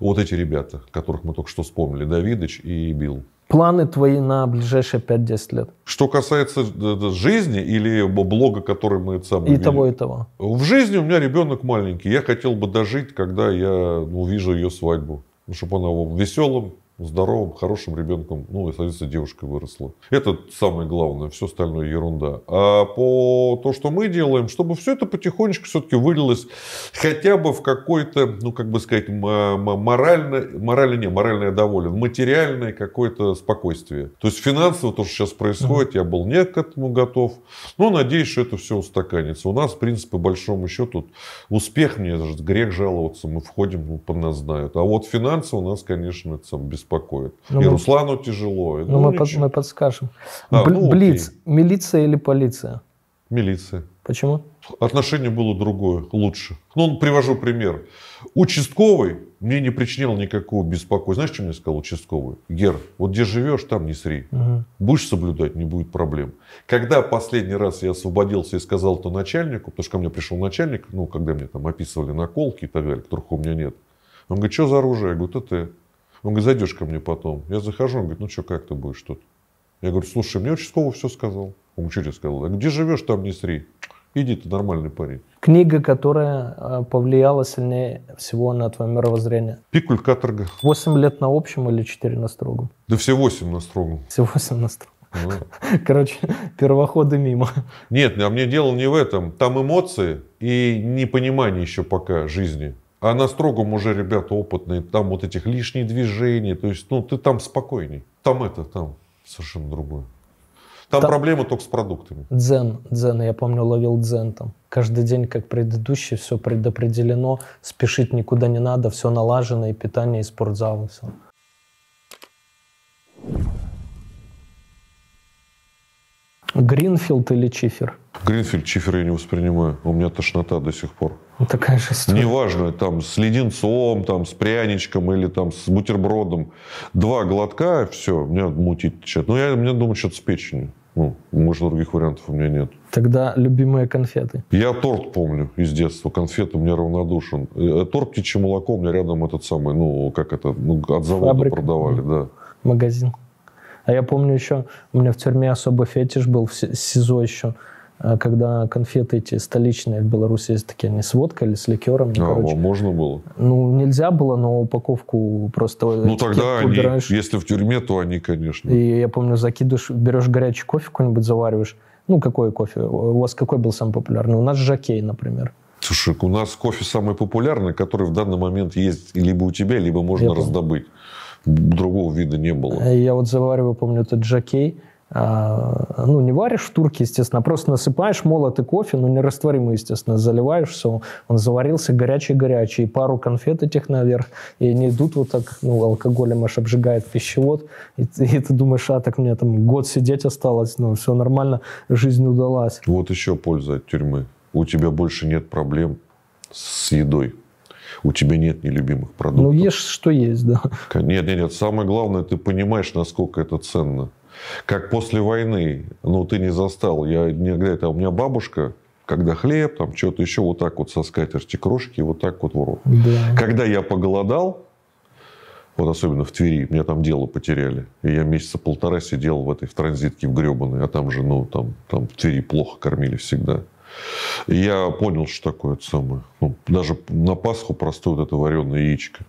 вот эти ребята, которых мы только что вспомнили, Давидыч и Билл. Планы твои на ближайшие 5-10 лет? Что касается э, э, жизни или блога, который мы это самое И вели. того, и того. В жизни у меня ребенок маленький. Я хотел бы дожить, когда я ну, увижу ее свадьбу. Чтобы она веселым, здоровым, хорошим ребенком, ну, и, соответственно, девушкой выросла. Это самое главное, все остальное ерунда. А по то, что мы делаем, чтобы все это потихонечку все-таки вылилось хотя бы в какой-то, ну, как бы сказать, морально, морально не, морально я доволен, материальное какое-то спокойствие. То есть финансово то, что сейчас происходит, я был не к этому готов. Но надеюсь, что это все устаканится. У нас, в принципе, по большому счету, успех, мне даже грех жаловаться, мы входим, ну, под нас знают. А вот финансы у нас, конечно, это сам беспокоит. Ну, и мы- Руслану тяжело. и, Ну, мы, под- мы подскажем. А, Бл- ну, окей. Блиц. Милиция или полиция? Милиция. Почему? Отношение было другое, лучше. Ну, привожу пример. Участковый мне не причинял никакого беспокойства. Знаешь, что мне сказал участковый? Гер, вот где живешь, там не сри. Мгм. Будешь соблюдать, не будет проблем. Когда последний раз я освободился и сказал это начальнику, потому что ко мне пришел начальник, ну, когда мне там описывали наколки и так далее, которых у меня нет. Он говорит, что за оружие? Я говорю, ТТ. Он говорит, зайдешь ко мне потом. Я захожу, он говорит, ну что, как ты будешь тут? Я говорю, слушай, мне участковый все сказал. Он что тебе сказал? Говорю, где живешь, там не сри. Иди, ты нормальный парень. Книга, которая э, повлияла сильнее всего на твое мировоззрение. Пикуль каторга. 8 лет на общем или 4 на строгом? Да все восемь на строгом. Все 8 на строгом. Ну. Короче, первоходы мимо. Нет, а мне дело не в этом. Там эмоции и непонимание еще пока жизни. А на строгом уже ребята опытные, там вот этих лишних движений, то есть, ну, ты там спокойней. Там это, там совершенно другое. Там Там- проблема только с продуктами. Дзен, дзен, я помню, ловил дзен там. Каждый день, как предыдущий, все предопределено, спешить никуда не надо, все налажено, и питание, и спортзал, и все. Гринфилд или Чифер? Гринфильд чифер я не воспринимаю. У меня тошнота до сих пор. Ну, Такая же история. Неважно, там с леденцом, там с пряничком или там с бутербродом. Два глотка, все, меня мутит течет. Ну, я, мне думаю, что-то с печенью. Ну, может, других вариантов у меня нет. Тогда любимые конфеты. Я торт помню из детства. Конфеты мне равнодушен. Э, Торт птичье молоко у меня рядом этот самый, ну, как это, ну, от завода Фабрика. продавали, да. магазин. А я помню еще, у меня в тюрьме особый фетиш был, в Си- СИЗО еще, э, когда конфеты эти столичные в Беларуси есть такие, не с водкой или с ликером, ну, А, короче. можно было. Ну, нельзя было, но упаковку просто Ну, тогда они, убираешь. если в тюрьме, то они, конечно. И я помню, закидываешь, берешь горячий кофе какой-нибудь, завариваешь. Ну, какой кофе? У вас какой был самый популярный? У нас Жакей, например. Слушай, у нас кофе самый популярный, который в данный момент есть либо у тебя, либо можно Я раздобыть. Другого вида не было. И Я вот завариваю, помню, этот Жакей. А, ну, не варишь в турке, естественно, а просто насыпаешь молотый кофе, но не растворимый, естественно, заливаешь все, он заварился горячий-горячий, пару конфет этих наверх, и они идут вот так, ну, алкоголем аж обжигает пищевод, и, ты- и ты думаешь, а, так мне там год сидеть осталось, ну, все нормально, жизнь удалась. Вот еще польза от тюрьмы. У тебя больше нет проблем с едой. У тебя нет нелюбимых продуктов. Ну, ешь, что есть, да. Нет, нет, нет. Самое главное, ты понимаешь, насколько это ценно. Как после войны, ну, ты не застал. Я никогда это... У меня бабушка, когда хлеб, там, что-то еще, вот так вот со скатерти крошки, вот так вот в рот. да. Когда я поголодал, вот особенно в Твери, меня там дело потеряли. И я месяца полтора сидел в этой в транзитке в гребаной, а там же, ну, там, там в Твери плохо кормили всегда. И я понял, что такое это самое. Ну, даже на Пасху простое вот это вареное яичко.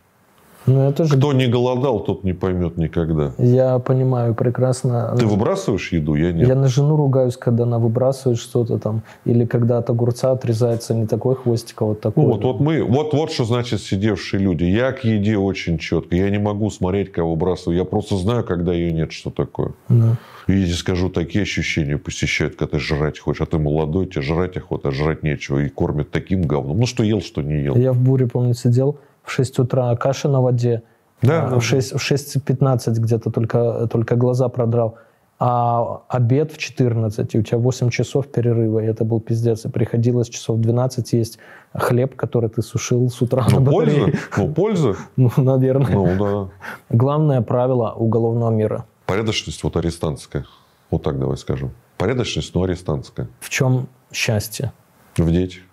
Ну, это же... Кто не голодал, тот не поймет никогда. Я понимаю прекрасно. Ты выбрасываешь еду? Я нет. Я на жену ругаюсь, когда она выбрасывает что-то там. Или когда от огурца отрезается не такой хвостик, а вот такой. Ну, вот, вот мы, вот, вот что значит сидевшие люди. Я к еде очень четко. Я не могу смотреть, кого выбрасываю. Я просто знаю, когда ее нет, что такое. Да. И я тебе скажу, такие ощущения посещают, когда ты жрать хочешь. А ты молодой, тебе жрать охота, а жрать нечего. И кормят таким говном. Ну, что ел, что не ел. Я в буре, помню, сидел в 6 утра, каша на воде. Да, да, в 6, в 6.15 где-то только, только глаза продрал. А обед в 14, и у тебя 8 часов перерыва, и это был пиздец. И приходилось часов 12 есть хлеб, который ты сушил с утра на Ну, польза. батарее. Ну, польза. Ну, наверное. Ну, да. Главное правило уголовного мира. Порядочность вот арестантская. Вот так давай скажем. Порядочность, но арестантская. В чем счастье? В детях.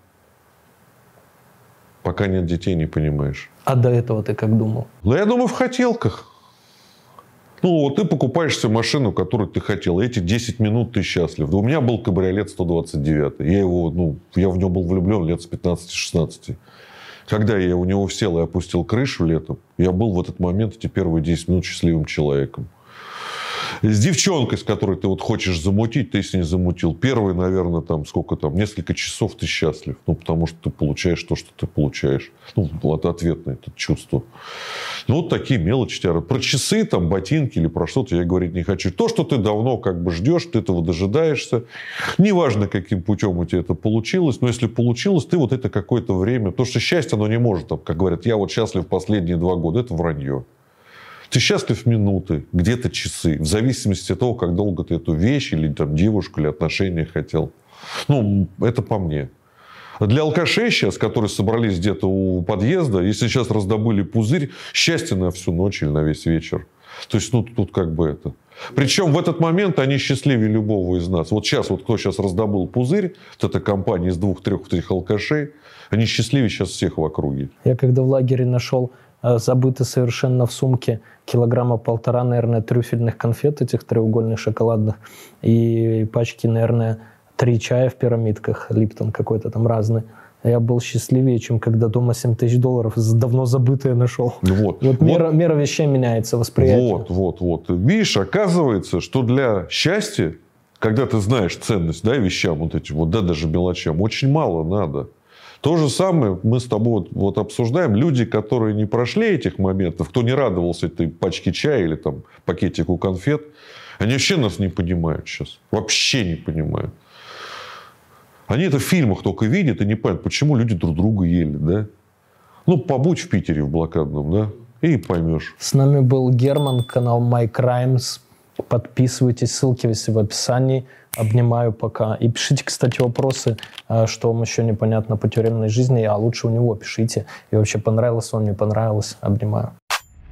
Пока нет детей, не понимаешь. А до этого ты как думал? Ну, я думаю, в хотелках. Ну, вот ты покупаешь себе машину, которую ты хотел. Эти 10 минут ты счастлив. У меня был кабриолет 129. Я его, ну, я в него был влюблен лет с 15-16. Когда я у него сел и опустил крышу летом, я был в этот момент эти первые 10 минут счастливым человеком. С девчонкой, с которой ты вот хочешь замутить, ты с ней замутил. Первые, наверное, там сколько там, несколько часов ты счастлив. Ну, потому что ты получаешь то, что ты получаешь. Ну, вот ответное это чувство. Ну, вот такие мелочи. Про часы, там, ботинки или про что-то я говорить не хочу. То, что ты давно как бы ждешь, ты этого дожидаешься. Неважно, каким путем у тебя это получилось, но если получилось, ты вот это какое-то время... Потому что счастье, оно не может, там, как говорят, я вот счастлив последние два года. Это вранье. Ты счастлив минуты, где-то часы, в зависимости от того, как долго ты эту вещь или там, девушку или отношения хотел. Ну, это по мне. Для алкашей сейчас, которые собрались где-то у подъезда, если сейчас раздобыли пузырь, счастье на всю ночь или на весь вечер. То есть, ну, тут как бы это... Причем в этот момент они счастливее любого из нас. Вот сейчас, вот кто сейчас раздобыл пузырь, вот эта компания из двух-трех этих алкашей, они счастливее сейчас всех в округе. Я когда в лагере нашел э, забытый совершенно в сумке килограмма полтора, наверное, трюфельных конфет этих треугольных шоколадных и пачки, наверное, три чая в пирамидках, Липтон какой-то там разный. Я был счастливее, чем когда дома 7 тысяч долларов давно забытое нашел. Вот. Вот мера, мера вещей меняется, восприятие. Вот, вот, вот. Видишь, оказывается, что для счастья, когда ты знаешь ценность да, вещам, вот этим, вот, да, даже мелочам, очень мало надо. То же самое мы с тобой вот, вот обсуждаем. Люди, которые не прошли этих моментов, кто не радовался этой пачке чая или там пакетику конфет, они вообще нас не понимают сейчас. Вообще не понимают. Они это в фильмах только видят и не понимают, почему люди друг друга ели, да? Ну, побудь в Питере в блокадном, да, и поймешь. С нами был Герман, канал My Crimes. Подписывайтесь, ссылки все в описании. Обнимаю пока. И пишите, кстати, вопросы, э, что вам еще непонятно по тюремной жизни, а лучше у него пишите. И вообще, понравилось он, не понравилось. Обнимаю.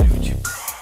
люди, бро.